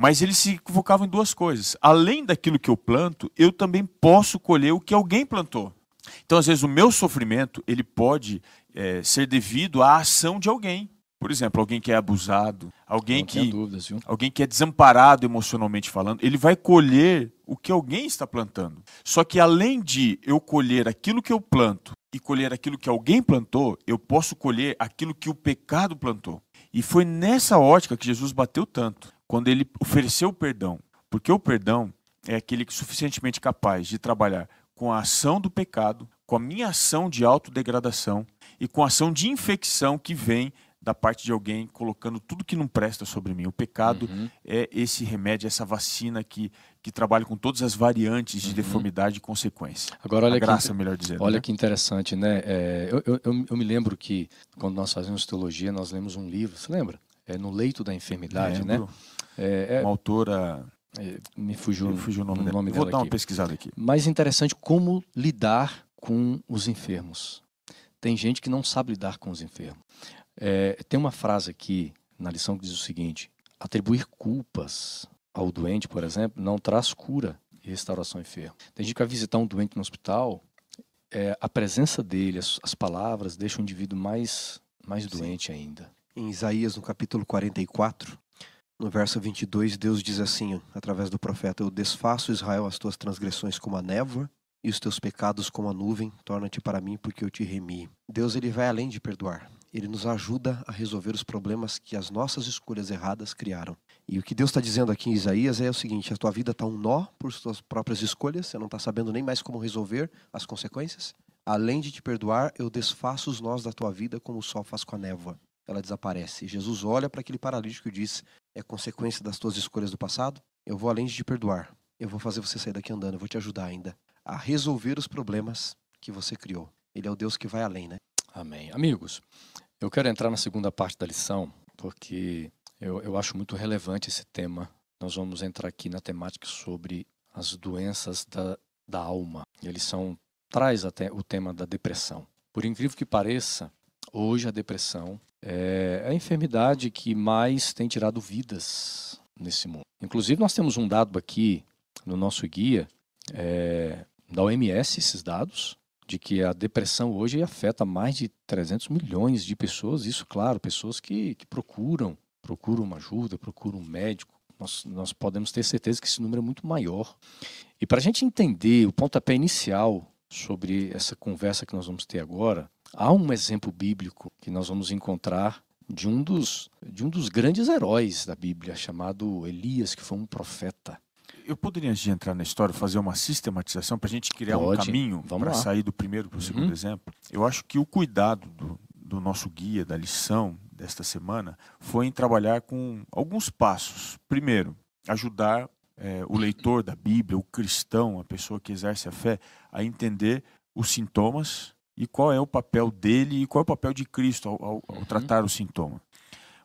Mas ele se equivocava em duas coisas. Além daquilo que eu planto, eu também posso colher o que alguém plantou. Então, às vezes, o meu sofrimento ele pode é, ser devido à ação de alguém. Por exemplo, alguém que é abusado, alguém que, dúvidas, alguém que é desamparado emocionalmente falando, ele vai colher o que alguém está plantando. Só que além de eu colher aquilo que eu planto e colher aquilo que alguém plantou, eu posso colher aquilo que o pecado plantou. E foi nessa ótica que Jesus bateu tanto, quando ele ofereceu o perdão. Porque o perdão é aquele que é suficientemente capaz de trabalhar com a ação do pecado, com a minha ação de autodegradação e com a ação de infecção que vem da parte de alguém colocando tudo que não presta sobre mim. O pecado uhum. é esse remédio, essa vacina que, que trabalha com todas as variantes de uhum. deformidade e consequência. Agora, olha a graça, que, melhor dizendo. Olha né? que interessante, né? É, eu, eu, eu, me lembro que quando nós fazíamos teologia, nós lemos um livro, você lembra? É No Leito da Enfermidade, né? Lembro. né? É, é, uma autora... É, me fugiu, me fugiu o nome, nome Vou dela dar aqui. uma pesquisada aqui. Mais interessante, como lidar com os enfermos. Tem gente que não sabe lidar com os enfermos. É, tem uma frase aqui na lição que diz o seguinte: atribuir culpas ao doente, por exemplo, não traz cura e restauração enfermo. Tem gente que vai visitar um doente no hospital, é, a presença dele, as, as, palavras, deixam o indivíduo mais, mais doente ainda. Em Isaías, no capítulo 44, no verso 22, Deus diz assim, através do profeta: Eu desfaço, Israel, as tuas transgressões como a névoa e os teus pecados como a nuvem, torna-te para mim porque eu te remi. Deus ele vai além de perdoar ele nos ajuda a resolver os problemas que as nossas escolhas erradas criaram. E o que Deus está dizendo aqui em Isaías é o seguinte: a tua vida está um nó por suas próprias escolhas, você não está sabendo nem mais como resolver as consequências. Além de te perdoar, eu desfaço os nós da tua vida como o sol faz com a névoa. Ela desaparece. Jesus olha para aquele paralítico e diz: é consequência das tuas escolhas do passado? Eu vou além de te perdoar. Eu vou fazer você sair daqui andando, eu vou te ajudar ainda a resolver os problemas que você criou. Ele é o Deus que vai além, né? Amém. Amigos, eu quero entrar na segunda parte da lição, porque eu, eu acho muito relevante esse tema. Nós vamos entrar aqui na temática sobre as doenças da, da alma. E a lição traz até o tema da depressão. Por incrível que pareça, hoje a depressão é a enfermidade que mais tem tirado vidas nesse mundo. Inclusive, nós temos um dado aqui no nosso guia é, da OMS, esses dados, de que a depressão hoje afeta mais de 300 milhões de pessoas. Isso, claro, pessoas que, que procuram, procuram uma ajuda, procuram um médico. Nós, nós podemos ter certeza que esse número é muito maior. E para a gente entender o pontapé inicial sobre essa conversa que nós vamos ter agora, há um exemplo bíblico que nós vamos encontrar de um dos, de um dos grandes heróis da Bíblia, chamado Elias, que foi um profeta eu poderia, antes de entrar na história, fazer uma sistematização para a gente criar Pode. um caminho para sair do primeiro para o uhum. segundo exemplo? Eu acho que o cuidado do, do nosso guia, da lição desta semana, foi em trabalhar com alguns passos. Primeiro, ajudar é, o leitor da Bíblia, o cristão, a pessoa que exerce a fé, a entender os sintomas e qual é o papel dele e qual é o papel de Cristo ao, ao, ao uhum. tratar o sintoma.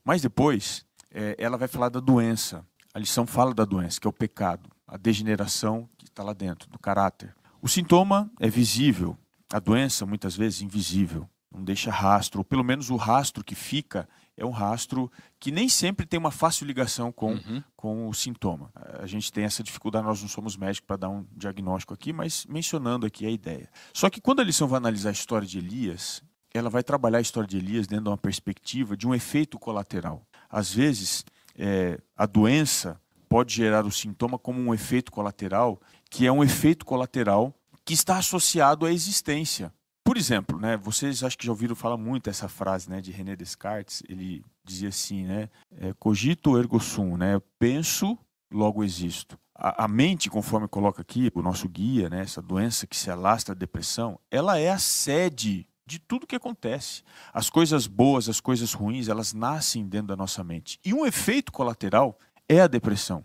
Mas depois, é, ela vai falar da doença. A lição fala da doença, que é o pecado a degeneração que está lá dentro, do caráter. O sintoma é visível, a doença muitas vezes invisível, não deixa rastro, ou pelo menos o rastro que fica é um rastro que nem sempre tem uma fácil ligação com, uhum. com o sintoma. A gente tem essa dificuldade, nós não somos médicos para dar um diagnóstico aqui, mas mencionando aqui a ideia. Só que quando a lição vai analisar a história de Elias, ela vai trabalhar a história de Elias dentro de uma perspectiva de um efeito colateral. Às vezes, é, a doença pode gerar o sintoma como um efeito colateral, que é um efeito colateral que está associado à existência. Por exemplo, né, vocês acho que já ouviram falar muito essa frase né, de René Descartes. Ele dizia assim, né, é, cogito ergo sum, né, penso, logo existo. A, a, mente, conforme coloca aqui o nosso guia, né, essa doença que se alastra a depressão, ela é a sede de tudo que acontece. As coisas boas, as coisas ruins, elas nascem dentro da nossa mente. E um efeito colateral é a depressão.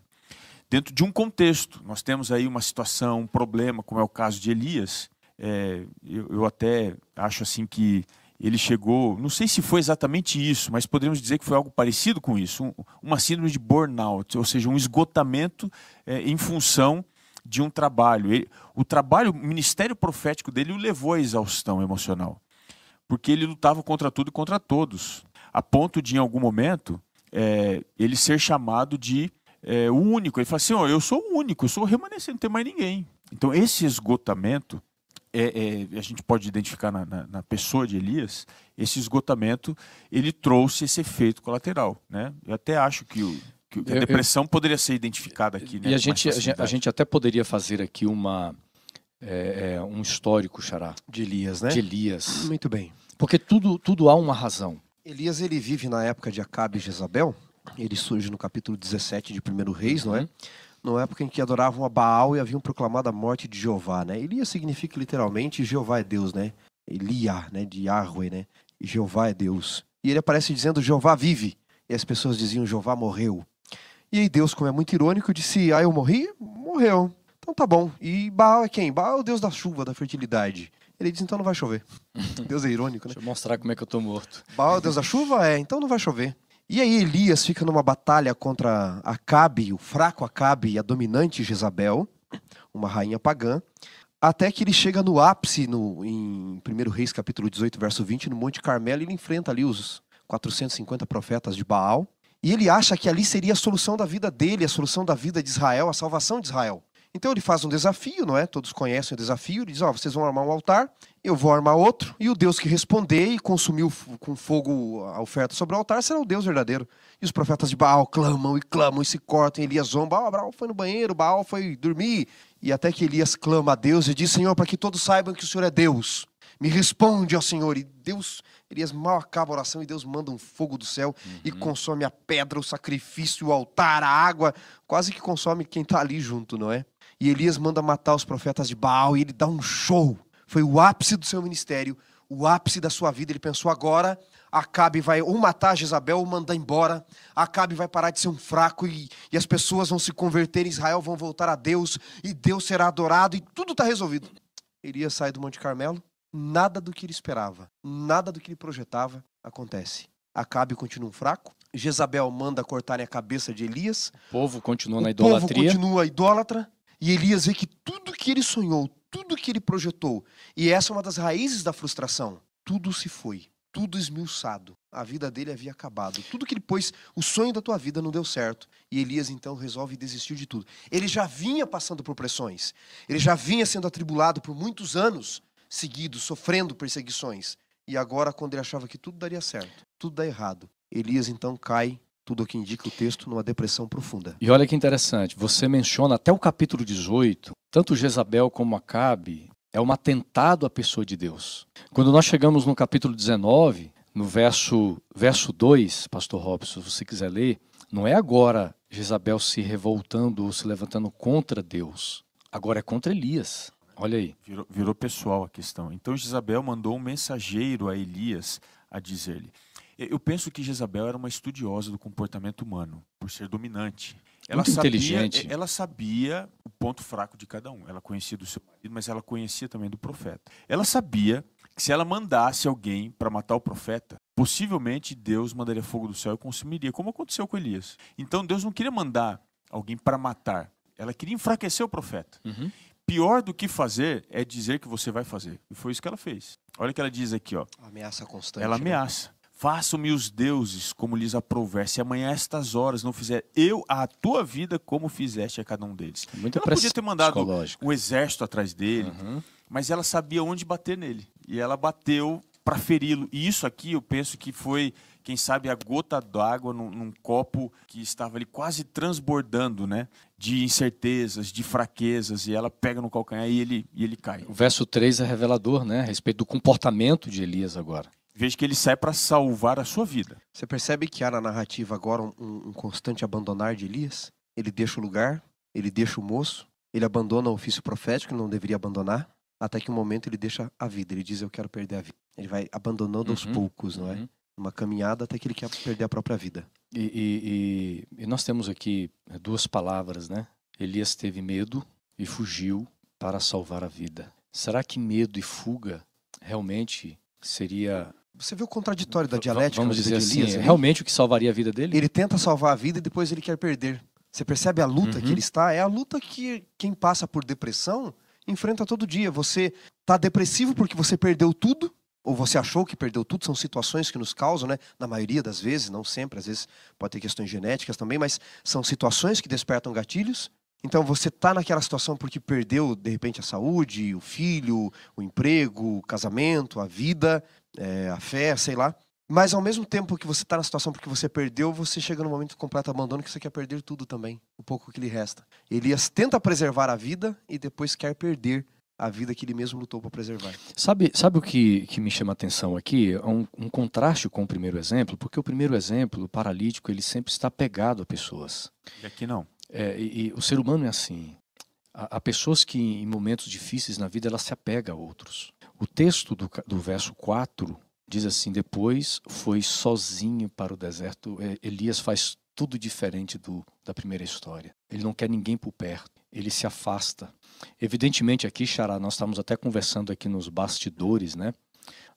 Dentro de um contexto, nós temos aí uma situação, um problema, como é o caso de Elias. É, eu, eu até acho assim que ele chegou, não sei se foi exatamente isso, mas poderíamos dizer que foi algo parecido com isso, um, uma síndrome de burnout, ou seja, um esgotamento é, em função de um trabalho. Ele, o trabalho, o ministério profético dele o levou à exaustão emocional, porque ele lutava contra tudo e contra todos, a ponto de, em algum momento, é, ele ser chamado de é, o único. Ele fala assim: ó, eu sou o único, eu sou o remanescente, não tem mais ninguém. Então, esse esgotamento, é, é, a gente pode identificar na, na, na, pessoa de Elias, esse esgotamento, ele trouxe esse efeito colateral. Né? Eu até acho que, o, que a depressão eu, poderia ser identificada aqui. Né, e a gente, a gente até poderia fazer aqui uma, é, é, um histórico, Xará. De Elias, né? De Elias. Muito bem. Porque tudo, tudo há uma razão. Elias ele vive na época de Acabe e Jezabel. Ele surge no capítulo 17 de 1 Reis, não é? Na época em que adoravam a Baal e haviam proclamado a morte de Jeová, né? Elias significa literalmente Jeová é Deus, né? Elia, né? De Yahweh, né? Jeová é Deus. E ele aparece dizendo Jeová vive. E as pessoas diziam Jeová morreu. E aí Deus, como é muito irônico, disse: Ah, eu morri? Morreu. Então tá bom. E Baal é quem? Baal é o Deus da chuva, da fertilidade. Ele diz: Então não vai chover. (laughs) Deus é irônico, né? Deixa eu mostrar como é que eu tô morto. Baal é o Deus da chuva? É, então não vai chover. E aí Elias fica numa batalha contra Acabe, o fraco Acabe e a dominante Jezabel, uma rainha pagã, até que ele chega no ápice no, em 1 Reis capítulo 18, verso 20, no Monte Carmelo, e ele enfrenta ali os 450 profetas de Baal, e ele acha que ali seria a solução da vida dele, a solução da vida de Israel, a salvação de Israel. Então ele faz um desafio, não é? Todos conhecem o desafio. Ele diz: Ó, oh, vocês vão armar um altar, eu vou armar outro, e o Deus que responder e consumiu com fogo a oferta sobre o altar será o Deus verdadeiro. E os profetas de Baal clamam e clamam e se cortam. Elias zomba: oh, Baal foi no banheiro, Baal foi dormir. E até que Elias clama a Deus e diz: Senhor, para que todos saibam que o Senhor é Deus. Me responde, ó Senhor. E Deus, Elias mal acaba a oração e Deus manda um fogo do céu uhum. e consome a pedra, o sacrifício, o altar, a água. Quase que consome quem está ali junto, não é? E Elias manda matar os profetas de Baal e ele dá um show. Foi o ápice do seu ministério, o ápice da sua vida. Ele pensou agora Acabe vai ou matar Jezabel ou mandar embora. Acabe vai parar de ser um fraco e, e as pessoas vão se converter em Israel, vão voltar a Deus e Deus será adorado e tudo está resolvido. Elias sai do Monte Carmelo, nada do que ele esperava, nada do que ele projetava acontece. Acabe continua um fraco. Jezabel manda cortarem a cabeça de Elias. O povo continua o na idolatria. O povo continua idólatra. E Elias vê que tudo que ele sonhou, tudo que ele projetou, e essa é uma das raízes da frustração, tudo se foi, tudo esmiuçado. A vida dele havia acabado. Tudo que ele pôs, o sonho da tua vida não deu certo. E Elias então resolve desistir de tudo. Ele já vinha passando por pressões. Ele já vinha sendo atribulado por muitos anos seguidos, sofrendo perseguições. E agora, quando ele achava que tudo daria certo, tudo dá errado, Elias então cai tudo o que indica o texto, numa depressão profunda. E olha que interessante, você menciona até o capítulo 18, tanto Jezabel como Acabe é um atentado à pessoa de Deus. Quando nós chegamos no capítulo 19, no verso, verso 2, pastor Robson, se você quiser ler, não é agora Jezabel se revoltando ou se levantando contra Deus. Agora é contra Elias. Olha aí. Virou, virou pessoal a questão. Então Jezabel mandou um mensageiro a Elias a dizer-lhe: eu penso que Jezabel era uma estudiosa do comportamento humano, por ser dominante. Ela Muito sabia, inteligente. Ela sabia o ponto fraco de cada um. Ela conhecia do seu marido, mas ela conhecia também do profeta. Ela sabia que se ela mandasse alguém para matar o profeta, possivelmente Deus mandaria fogo do céu e consumiria, como aconteceu com Elias. Então Deus não queria mandar alguém para matar. Ela queria enfraquecer o profeta. Uhum. Pior do que fazer é dizer que você vai fazer. E foi isso que ela fez. Olha o que ela diz aqui, ó. Ameaça constante. Ela né? Façam-me os deuses como lhes aprouver, se amanhã estas horas não fizer eu a tua vida como fizeste a cada um deles. Muito ela podia ter mandado um exército atrás dele, uhum. mas ela sabia onde bater nele. E ela bateu para feri-lo. E isso aqui eu penso que foi, quem sabe, a gota d'água num, num, copo que estava ali quase transbordando, né? De incertezas, de fraquezas. E ela pega no calcanhar e ele, e ele cai. O verso 3 é revelador, né? A respeito do comportamento de Elias agora. Veja que ele sai para salvar a sua vida. Você percebe que há na narrativa agora um, um, constante abandonar de Elias? Ele deixa o lugar, ele deixa o moço, ele abandona o ofício profético, ele não deveria abandonar, até que um momento ele deixa a vida. Ele diz: Eu quero perder a vida. Ele vai abandonando uhum, aos poucos, não é? Uhum. Uma caminhada até que ele quer perder a própria vida. E, e, e, e nós temos aqui é, duas palavras, né? Elias teve medo e fugiu para salvar a vida. Será que medo e fuga realmente seria você vê o contraditório da dialética Vamos dizer assim, Elias, realmente o que salvaria a vida dele? Ele tenta salvar a vida e depois ele quer perder. Você percebe a luta uhum. que ele está? É a luta que quem passa por depressão enfrenta todo dia. Você está depressivo porque você perdeu tudo, ou você achou que perdeu tudo, são situações que nos causam, né? Na maioria das vezes, não sempre, às vezes pode ter questões genéticas também, mas são situações que despertam gatilhos. Então você está naquela situação porque perdeu, de repente, a saúde, o filho, o emprego, o casamento, a vida, é, a fé, sei lá. Mas ao mesmo tempo que você está na situação porque você perdeu, você chega no momento de completo abandono que você quer perder tudo também, o pouco que lhe resta. Elias tenta preservar a vida e depois quer perder a vida que ele mesmo lutou para preservar. Sabe, sabe o que, que me chama a atenção aqui? É um, um contraste com o primeiro exemplo, porque o primeiro exemplo, o paralítico, ele sempre está pegado a pessoas. E aqui não. É, e, e o ser humano é assim. Há, há pessoas que em momentos difíceis na vida elas se apegam a outros. O texto do, do verso 4 Diz assim: depois foi sozinho para o deserto. É, Elias faz tudo diferente do, da primeira história. Ele não quer ninguém por perto. Ele se afasta. Evidentemente, aqui, Xará, nós estamos até conversando aqui nos bastidores, né?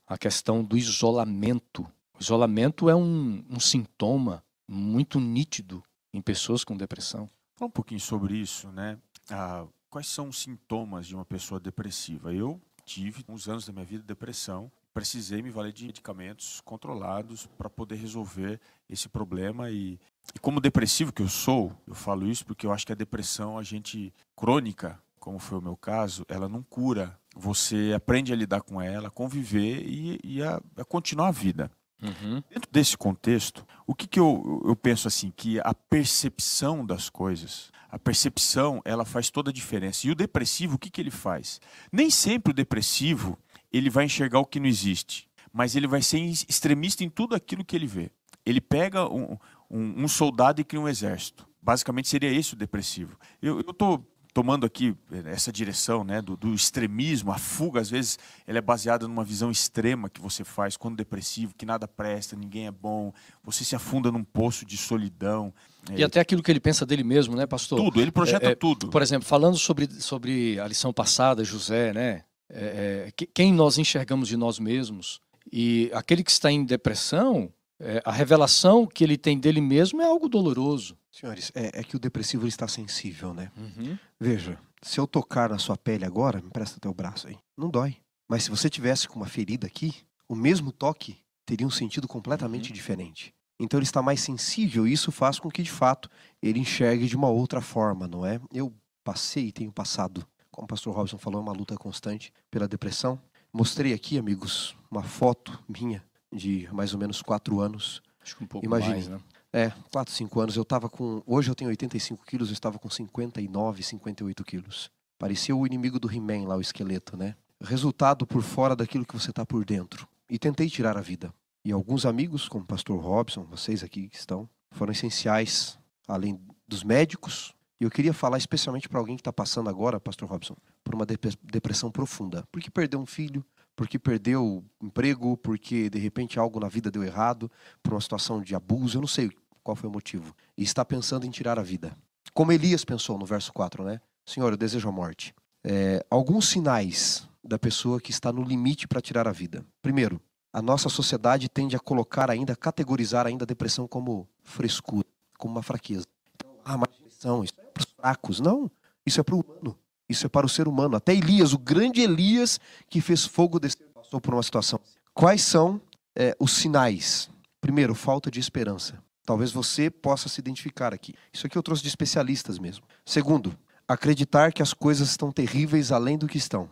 A questão do isolamento. O isolamento é um, um sintoma muito nítido em pessoas com depressão. Fala um pouquinho sobre isso, né? Ah, quais são os sintomas de uma pessoa depressiva? Eu tive uns anos da minha vida depressão precisei me valer de medicamentos controlados para poder resolver esse problema e, e, como depressivo que eu sou, eu falo isso porque eu acho que a depressão a gente crônica, como foi o meu caso, ela não cura. Você aprende a lidar com ela, conviver e, e a, a, continuar a vida. Uhum. Dentro desse contexto, o que, que eu, eu penso assim, que a percepção das coisas, a percepção, ela faz toda a diferença. E o depressivo, o que, que ele faz? Nem sempre o depressivo ele vai enxergar o que não existe, mas ele vai ser extremista em tudo aquilo que ele vê. Ele pega um, um, um soldado e cria um exército. Basicamente seria esse o depressivo. Eu estou tomando aqui essa direção né, do, do, extremismo, a fuga, às vezes, ela é baseada numa visão extrema que você faz quando depressivo, que nada presta, ninguém é bom, você se afunda num poço de solidão. E é... até aquilo que ele pensa dele mesmo, né, pastor? Tudo, ele projeta é, é, tudo. Por exemplo, falando sobre, sobre a lição passada, José, né? é, é quem nós enxergamos de nós mesmos. E aquele que está em depressão, é, a revelação que ele tem dele mesmo é algo doloroso. Senhores, é, é que o depressivo está sensível, né? Uhum. Veja, se eu tocar na sua pele agora, me presta teu braço aí, não dói. Mas se você tivesse com uma ferida aqui, o mesmo toque teria um sentido completamente uhum. diferente. Então ele está mais sensível e isso faz com que, de fato, ele enxergue de uma outra forma, não é? Eu passei e tenho passado como o pastor Robson falou, é uma luta constante pela depressão. Mostrei aqui, amigos, uma foto minha de mais ou menos quatro anos. Acho que um pouco Imagine, mais, né? É, quatro, cinco anos. Eu estava com. Hoje eu tenho 85 quilos, eu estava com 59, 58 quilos. Parecia o inimigo do He-Man lá, o esqueleto, né? Resultado por fora daquilo que você está por dentro. E tentei tirar a vida. E alguns amigos, como o pastor Robson, vocês aqui que estão, foram essenciais, além dos médicos, e eu queria falar especialmente para alguém que está passando agora, Pastor Robson, por uma depressão profunda. Porque perdeu um filho, porque perdeu emprego, porque de repente algo na vida deu errado, por uma situação de abuso, eu não sei qual foi o motivo. E está pensando em tirar a vida. Como Elias pensou no verso 4, né? Senhor, eu desejo a morte. É, alguns sinais da pessoa que está no limite para tirar a vida. Primeiro, a nossa sociedade tende a colocar ainda, categorizar ainda a depressão como frescura, como uma fraqueza. Então, ah, mas isso é para os fracos. Não, isso é para o humano. Isso é para o ser humano. Até Elias, o grande Elias que fez fogo descer, passou por uma situação. Quais são é, os sinais? Primeiro, falta de esperança. Talvez você possa se identificar aqui. Isso aqui eu trouxe de especialistas mesmo. Segundo, acreditar que as coisas estão terríveis além do que estão.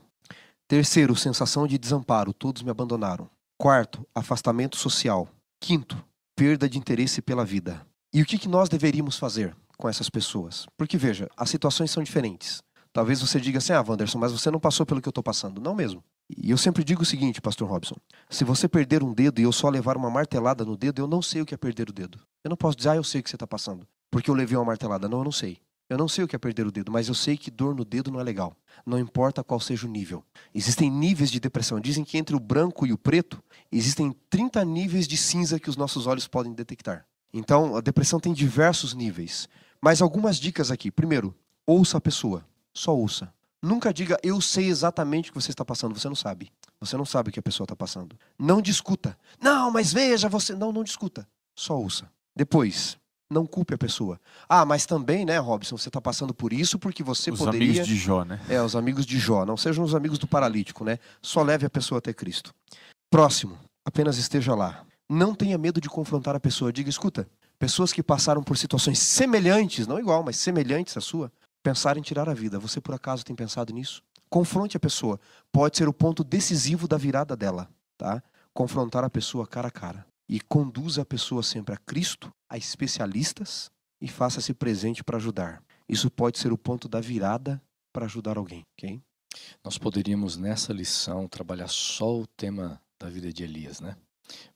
Terceiro, sensação de desamparo. Todos me abandonaram. Quarto, afastamento social. Quinto, perda de interesse pela vida. E o que, nós deveríamos fazer? com essas pessoas. Porque veja, as situações são diferentes. Talvez você diga assim, ah, Wanderson, mas você não passou pelo que eu estou passando. Não mesmo. E eu sempre digo o seguinte, pastor Robson: se você perder um dedo e eu só levar uma martelada no dedo, eu não sei o que é perder o dedo. Eu não posso dizer, ah, eu sei o que você está passando, porque eu levei uma martelada. Não, eu não sei. Eu não sei o que é perder o dedo, mas eu sei que dor no dedo não é legal. Não importa qual seja o nível. Existem níveis de depressão. Dizem que entre o branco e o preto, existem 30 níveis de cinza que os nossos olhos podem detectar. Então, a depressão tem diversos níveis. Mas algumas dicas aqui. Primeiro, ouça a pessoa. Só ouça. Nunca diga, eu sei exatamente o que você está passando. Você não sabe. Você não sabe o que a pessoa está passando. Não discuta. Não, mas veja, você. Não, não discuta. Só ouça. Depois, não culpe a pessoa. Ah, mas também, né, Robson, você está passando por isso porque você os poderia. Os amigos de Jó, né? É, os amigos de Jó. Não sejam os amigos do paralítico, né? Só leve a pessoa até Cristo. Próximo, apenas esteja lá. Não tenha medo de confrontar a pessoa. Diga, escuta, pessoas que passaram por situações semelhantes, não igual, mas semelhantes à sua, pensaram em tirar a vida. Você por acaso tem pensado nisso? Confronte a pessoa. Pode ser o ponto decisivo da virada dela, tá? Confrontar a pessoa cara a cara. E conduza a pessoa sempre a Cristo, a especialistas e faça-se presente para ajudar. Isso pode ser o ponto da virada para ajudar alguém, ok? Nós poderíamos nessa lição trabalhar só o tema da vida de Elias, né?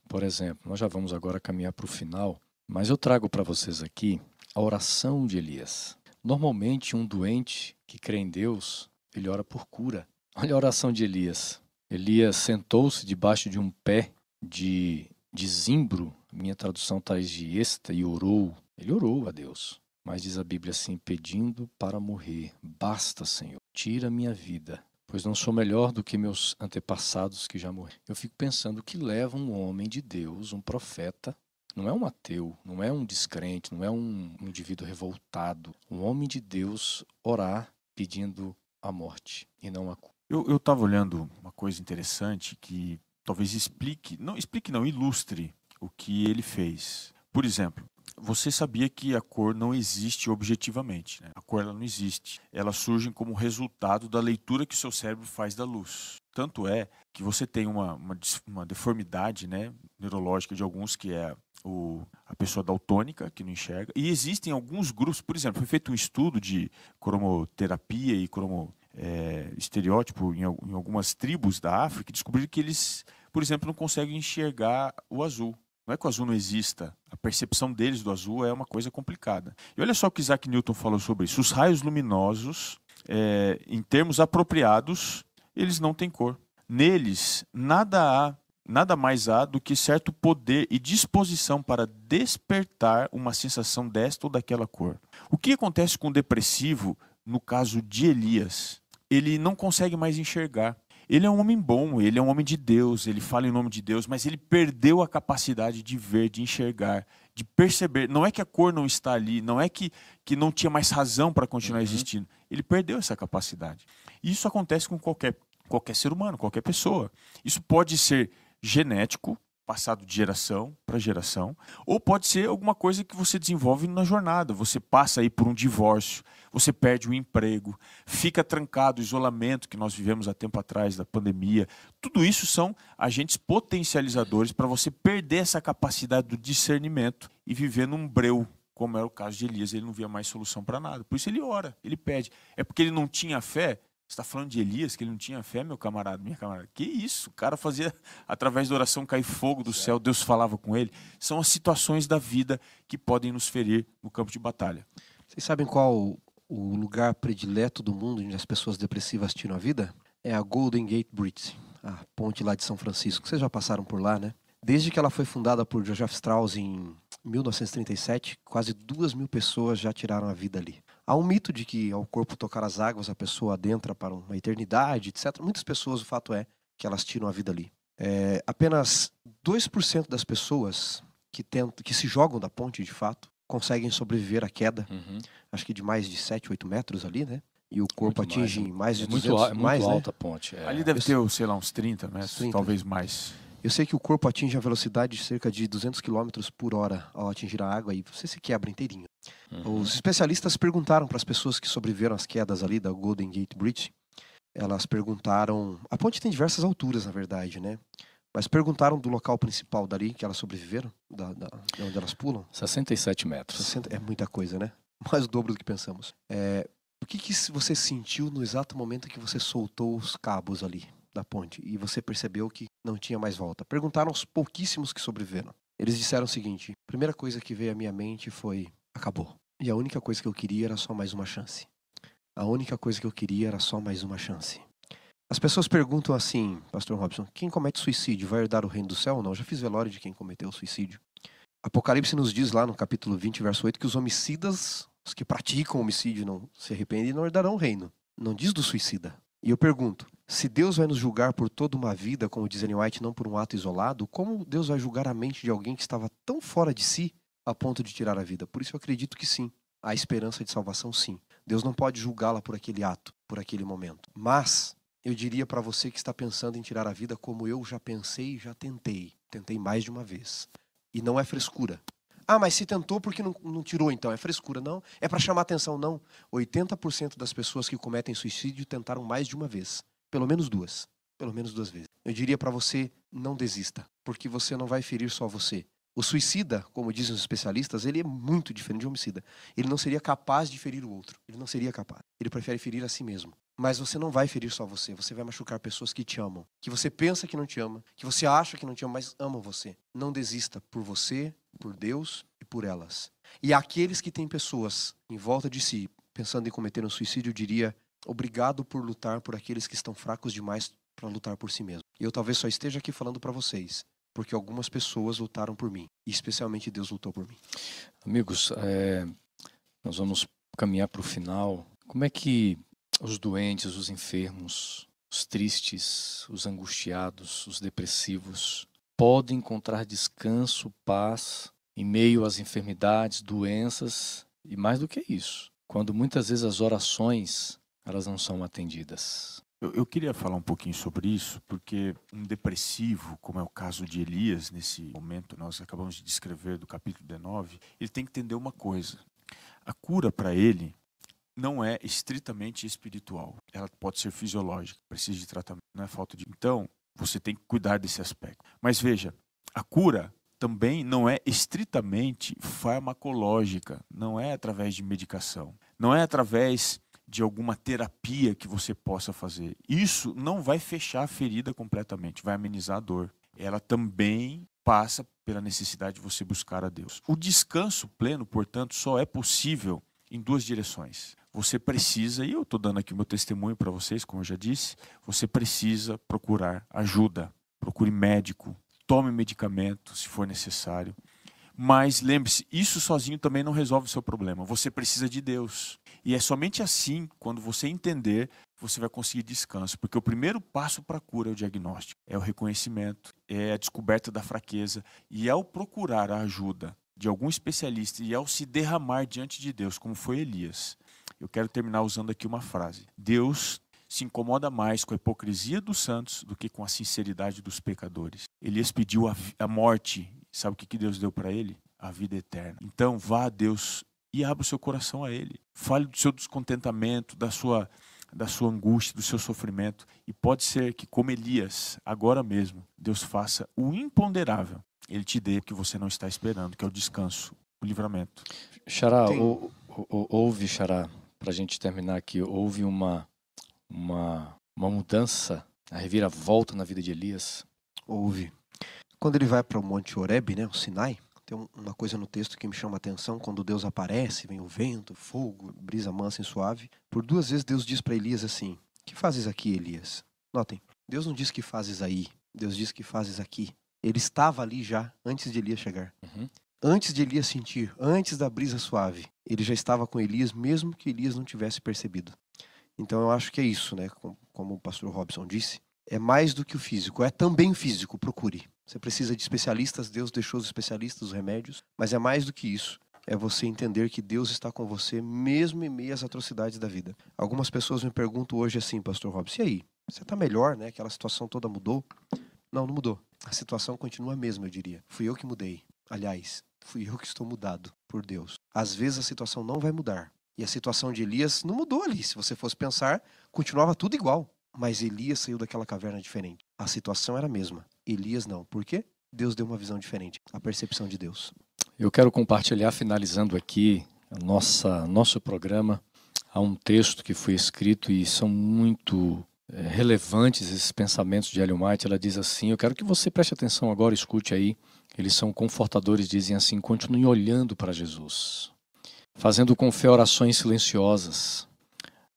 Por exemplo, nós já vamos agora caminhar para o final, mas eu trago para vocês aqui a oração de Elias. Normalmente, um doente que crê em Deus, ele ora por cura. Olha a oração de Elias. Elias sentou-se debaixo de um pé de, de zimbro, minha tradução traz de esta, e orou. Ele orou a Deus. Mas diz a Bíblia assim: pedindo para morrer, basta, Senhor, tira minha vida, pois não sou melhor do que meus antepassados que já morreram. Eu fico pensando que leva um homem de Deus, um profeta, não é um ateu, não é um descrente, não é um indivíduo revoltado, um homem de Deus orar pedindo a morte e não a cura. Eu estava olhando uma coisa interessante que talvez explique, não explique, não ilustre o que ele fez. Por exemplo, você sabia que a cor não existe objetivamente. Né? A cor ela não existe. Ela surge como resultado da leitura que o seu cérebro faz da luz. Tanto é que você tem uma, uma, uma deformidade né, neurológica de alguns que é o, a pessoa daltônica, que não enxerga. E existem alguns grupos, por exemplo, foi feito um estudo de cromoterapia e cromo é, estereótipo em, em algumas tribos da África descobriram que eles, por exemplo, não conseguem enxergar o azul. Não é que o azul não exista. A percepção deles do azul é uma coisa complicada. E olha só o que Isaac Newton falou sobre isso. Os raios luminosos, é, em termos apropriados, eles não têm cor. Neles, nada há, nada mais há do que certo poder e disposição para despertar uma sensação desta ou daquela cor. O que acontece com o depressivo, no caso de Elias? Ele não consegue mais enxergar. Ele é um homem bom, ele é um homem de Deus, ele fala em nome de Deus, mas ele perdeu a capacidade de ver, de enxergar, de perceber. Não é que a cor não está ali, não é que, que não tinha mais razão para continuar uhum. existindo. Ele perdeu essa capacidade. E isso acontece com qualquer, qualquer ser humano, qualquer pessoa. Isso pode ser genético, passado de geração para geração, ou pode ser alguma coisa que você desenvolve na jornada. Você passa aí por um divórcio, você perde o emprego, fica trancado, isolamento que nós vivemos há tempo atrás da pandemia. Tudo isso são agentes potencializadores para você perder essa capacidade do discernimento e viver num breu, como era o caso de Elias. Ele não via mais solução para nada. Por isso ele ora, ele pede. É porque ele não tinha fé está falando de Elias, que ele não tinha fé, meu camarada, minha camarada. Que isso? O cara fazia, através da oração, cair fogo do céu, Deus falava com ele. São as situações da vida que podem nos ferir no campo de batalha. Vocês sabem qual o lugar predileto do mundo onde as pessoas depressivas tiram a vida? É a Golden Gate Bridge, a ponte lá de São Francisco. Vocês já passaram por lá, né? Desde que ela foi fundada por Joseph Strauss em 1937, quase duas mil pessoas já tiraram a vida ali. Há um mito de que ao corpo tocar as águas a pessoa adentra para uma eternidade, etc. Muitas pessoas, o fato é que elas tiram a vida ali. É, apenas 2% das pessoas que, tentam, que se jogam da ponte, de fato, conseguem sobreviver à queda. Uhum. Acho que de mais de 7, 8 metros ali, né? E o corpo muito atinge mais, mais de é 200 muito, é muito mais, né? alta a ponte. É. Ali deve ter, sei lá, uns 30 metros, 30. talvez mais. Eu sei que o corpo atinge a velocidade de cerca de 200 km por hora ao atingir a água e você se quebra inteirinho. Uhum. Os especialistas perguntaram para as pessoas que sobreviveram às quedas ali da Golden Gate Bridge. Elas perguntaram. A ponte tem diversas alturas, na verdade, né? Mas perguntaram do local principal dali que elas sobreviveram, da, da, de onde elas pulam. 67 metros. 60, é muita coisa, né? (laughs) Mais o dobro do que pensamos. É, o que, que você sentiu no exato momento que você soltou os cabos ali? Da ponte e você percebeu que não tinha mais volta. Perguntaram aos pouquíssimos que sobreviveram. Eles disseram o seguinte: a primeira coisa que veio à minha mente foi: acabou. E a única coisa que eu queria era só mais uma chance. A única coisa que eu queria era só mais uma chance. As pessoas perguntam assim, Pastor Robson: quem comete suicídio vai herdar o reino do céu ou não? Eu já fiz velório de quem cometeu suicídio. Apocalipse nos diz lá no capítulo 20, verso 8, que os homicidas, os que praticam homicídio, não se arrependem, não herdarão o reino. Não diz do suicida. E eu pergunto: se Deus vai nos julgar por toda uma vida, como diz Ellen White, não por um ato isolado, como Deus vai julgar a mente de alguém que estava tão fora de si a ponto de tirar a vida? Por isso eu acredito que sim. Há esperança de salvação, sim. Deus não pode julgá-la por aquele ato, por aquele momento. Mas eu diria para você que está pensando em tirar a vida como eu já pensei e já tentei. Tentei mais de uma vez. E não é frescura. Ah, mas se tentou porque não, não tirou então? É frescura? Não. É para chamar atenção? Não. 80% das pessoas que cometem suicídio tentaram mais de uma vez. Pelo menos duas. Pelo menos duas vezes. Eu diria para você, não desista. Porque você não vai ferir só você. O suicida, como dizem os especialistas, ele é muito diferente de homicida. Ele não seria capaz de ferir o outro. Ele não seria capaz. Ele prefere ferir a si mesmo. Mas você não vai ferir só você, você vai machucar pessoas que te amam, que você pensa que não te ama, que você acha que não te ama, mas amam você. Não desista por você, por Deus e por elas. E aqueles que têm pessoas em volta de si pensando em cometer um suicídio, eu diria: obrigado por lutar por aqueles que estão fracos demais para lutar por si mesmo. E eu talvez só esteja aqui falando para vocês, porque algumas pessoas lutaram por mim, e especialmente Deus lutou por mim. Amigos, é, nós vamos caminhar para o final. Como é que os doentes, os enfermos, os tristes, os angustiados, os depressivos podem encontrar descanso, paz em meio às enfermidades, doenças e mais do que isso, quando muitas vezes as orações elas não são atendidas. Eu, eu, queria falar um pouquinho sobre isso, porque um depressivo, como é o caso de Elias, nesse momento nós acabamos de descrever do capítulo 19, ele tem que entender uma coisa. A cura para ele não é estritamente espiritual. Ela pode ser fisiológica, precisa de tratamento, não é falta de. Então, você tem que cuidar desse aspecto. Mas veja, a cura também não é estritamente farmacológica, não é através de medicação, não é através de alguma terapia que você possa fazer. Isso não vai fechar a ferida completamente, vai amenizar a dor. Ela também passa pela necessidade de você buscar a Deus. O descanso pleno, portanto, só é possível em duas direções. Você precisa, e eu estou dando aqui o meu testemunho para vocês, como eu já disse, você precisa procurar ajuda. Procure médico, tome medicamento se for necessário. Mas lembre-se, isso sozinho também não resolve o seu problema. Você precisa de Deus. E é somente assim, quando você entender, você vai conseguir descanso. Porque o primeiro passo para a cura é o diagnóstico, é o reconhecimento, é a descoberta da fraqueza. E ao procurar a ajuda de algum especialista e ao se derramar diante de Deus, como foi Elias, eu quero terminar usando aqui uma frase. Deus se incomoda mais com a hipocrisia dos santos do que com a sinceridade dos pecadores. Elias pediu a, a morte. Sabe o que, que Deus deu para ele? A vida eterna. Então vá a Deus e abra o seu coração a Ele. Fale do seu descontentamento, da sua, da sua angústia, do seu sofrimento. E pode ser que, como Elias, agora mesmo, Deus faça o imponderável. Ele te dê o que você não está esperando, que é o descanso, o livramento. Xará, ou, ou, ouve, Xará, para a gente terminar aqui, houve uma, uma, uma mudança, a reviravolta na vida de Elias? Houve. Quando ele vai para o Monte Horeb, né, o Sinai, tem uma coisa no texto que me chama a atenção, quando Deus aparece, vem o vento, fogo, brisa mansa e suave. Por duas vezes Deus diz para Elias assim: Que fazes aqui, Elias? Notem, Deus não diz que fazes aí, Deus diz que fazes aqui. Ele estava ali já antes de Elias chegar. Uhum antes de Elias sentir, antes da brisa suave, ele já estava com Elias, mesmo que Elias não tivesse percebido. Então eu acho que é isso, né? Como o pastor Robson disse, é mais do que o físico, é também físico, procure. Você precisa de especialistas, Deus deixou os especialistas, os remédios, mas é mais do que isso. É você entender que Deus está com você mesmo em meio às atrocidades da vida. Algumas pessoas me perguntam hoje assim, pastor Robson, e aí? Você está melhor, né? Aquela situação toda mudou? Não, não mudou. A situação continua a mesma, eu diria. Fui eu que mudei. Aliás, fui eu que estou mudado por Deus. Às vezes a situação não vai mudar. E a situação de Elias não mudou ali. Se você fosse pensar, continuava tudo igual. Mas Elias saiu daquela caverna diferente. A situação era a mesma. Elias não. Por quê? Deus deu uma visão diferente. A percepção de Deus. Eu quero compartilhar, finalizando aqui nossa nosso programa, há um texto que foi escrito e são muito é, relevantes esses pensamentos de Ellen White. Ela diz assim: Eu quero que você preste atenção agora, escute aí. Eles são confortadores, dizem assim: continue olhando para Jesus, fazendo com fé orações silenciosas,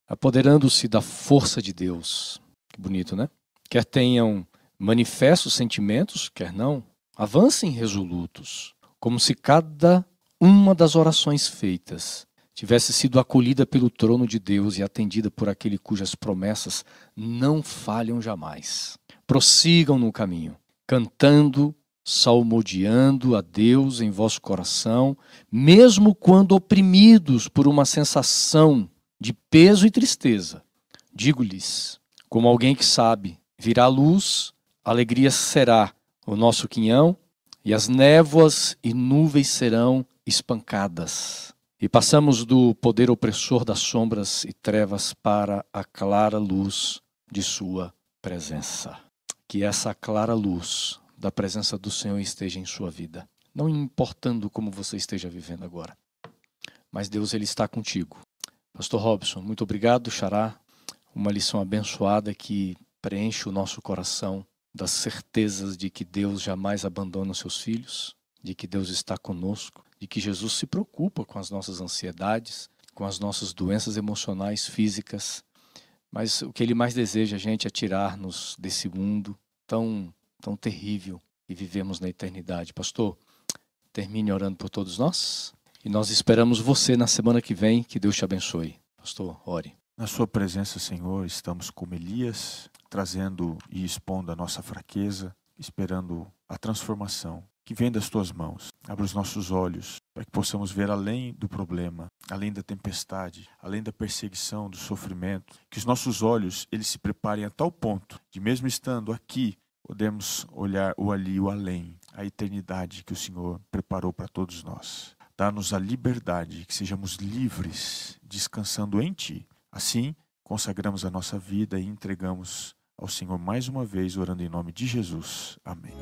apoderando-se da força de Deus. Que bonito, né? Quer tenham manifestos sentimentos, quer não, avancem resolutos, como se cada uma das orações feitas tivesse sido acolhida pelo trono de Deus e atendida por aquele cujas promessas não falham jamais. Prossigam no caminho, cantando salmodiando a Deus em vosso coração, mesmo quando oprimidos por uma sensação de peso e tristeza. Digo-lhes: como alguém que sabe, virá a alegria será o nosso quinhão, e as névoas e nuvens serão espancadas. E passamos do poder opressor das sombras e trevas para a clara luz de Sua presença. Que essa clara luz da presença do Senhor esteja em sua vida, não importando como você esteja vivendo agora. Mas Deus ele está contigo. Pastor Robson, muito obrigado, Xará. Uma lição abençoada que preenche o nosso coração das certezas de que Deus jamais abandona os seus filhos, de que Deus está conosco de que Jesus se preocupa com as nossas ansiedades, com as nossas doenças emocionais, físicas, mas o que ele mais deseja, gente, é tirar-nos desse mundo tão, tão terrível e vivemos na eternidade. Pastor, termine orando por todos nós e nós esperamos você na semana que vem. Que Deus te abençoe. Pastor, ore. Na sua presença, Senhor, estamos como Elias, trazendo e expondo a nossa fraqueza, esperando a transformação que vem das tuas mãos. Abra os nossos olhos para que possamos ver além do problema, além da tempestade, além da perseguição, do sofrimento. Que os nossos olhos eles se preparem a tal ponto de mesmo estando aqui, podemos olhar o ali, o além, a eternidade que o Senhor preparou para todos nós. Dá-nos a liberdade, que sejamos livres, descansando em Ti. Assim, consagramos a nossa vida e entregamos ao Senhor mais uma vez, orando em nome de Jesus. Amém.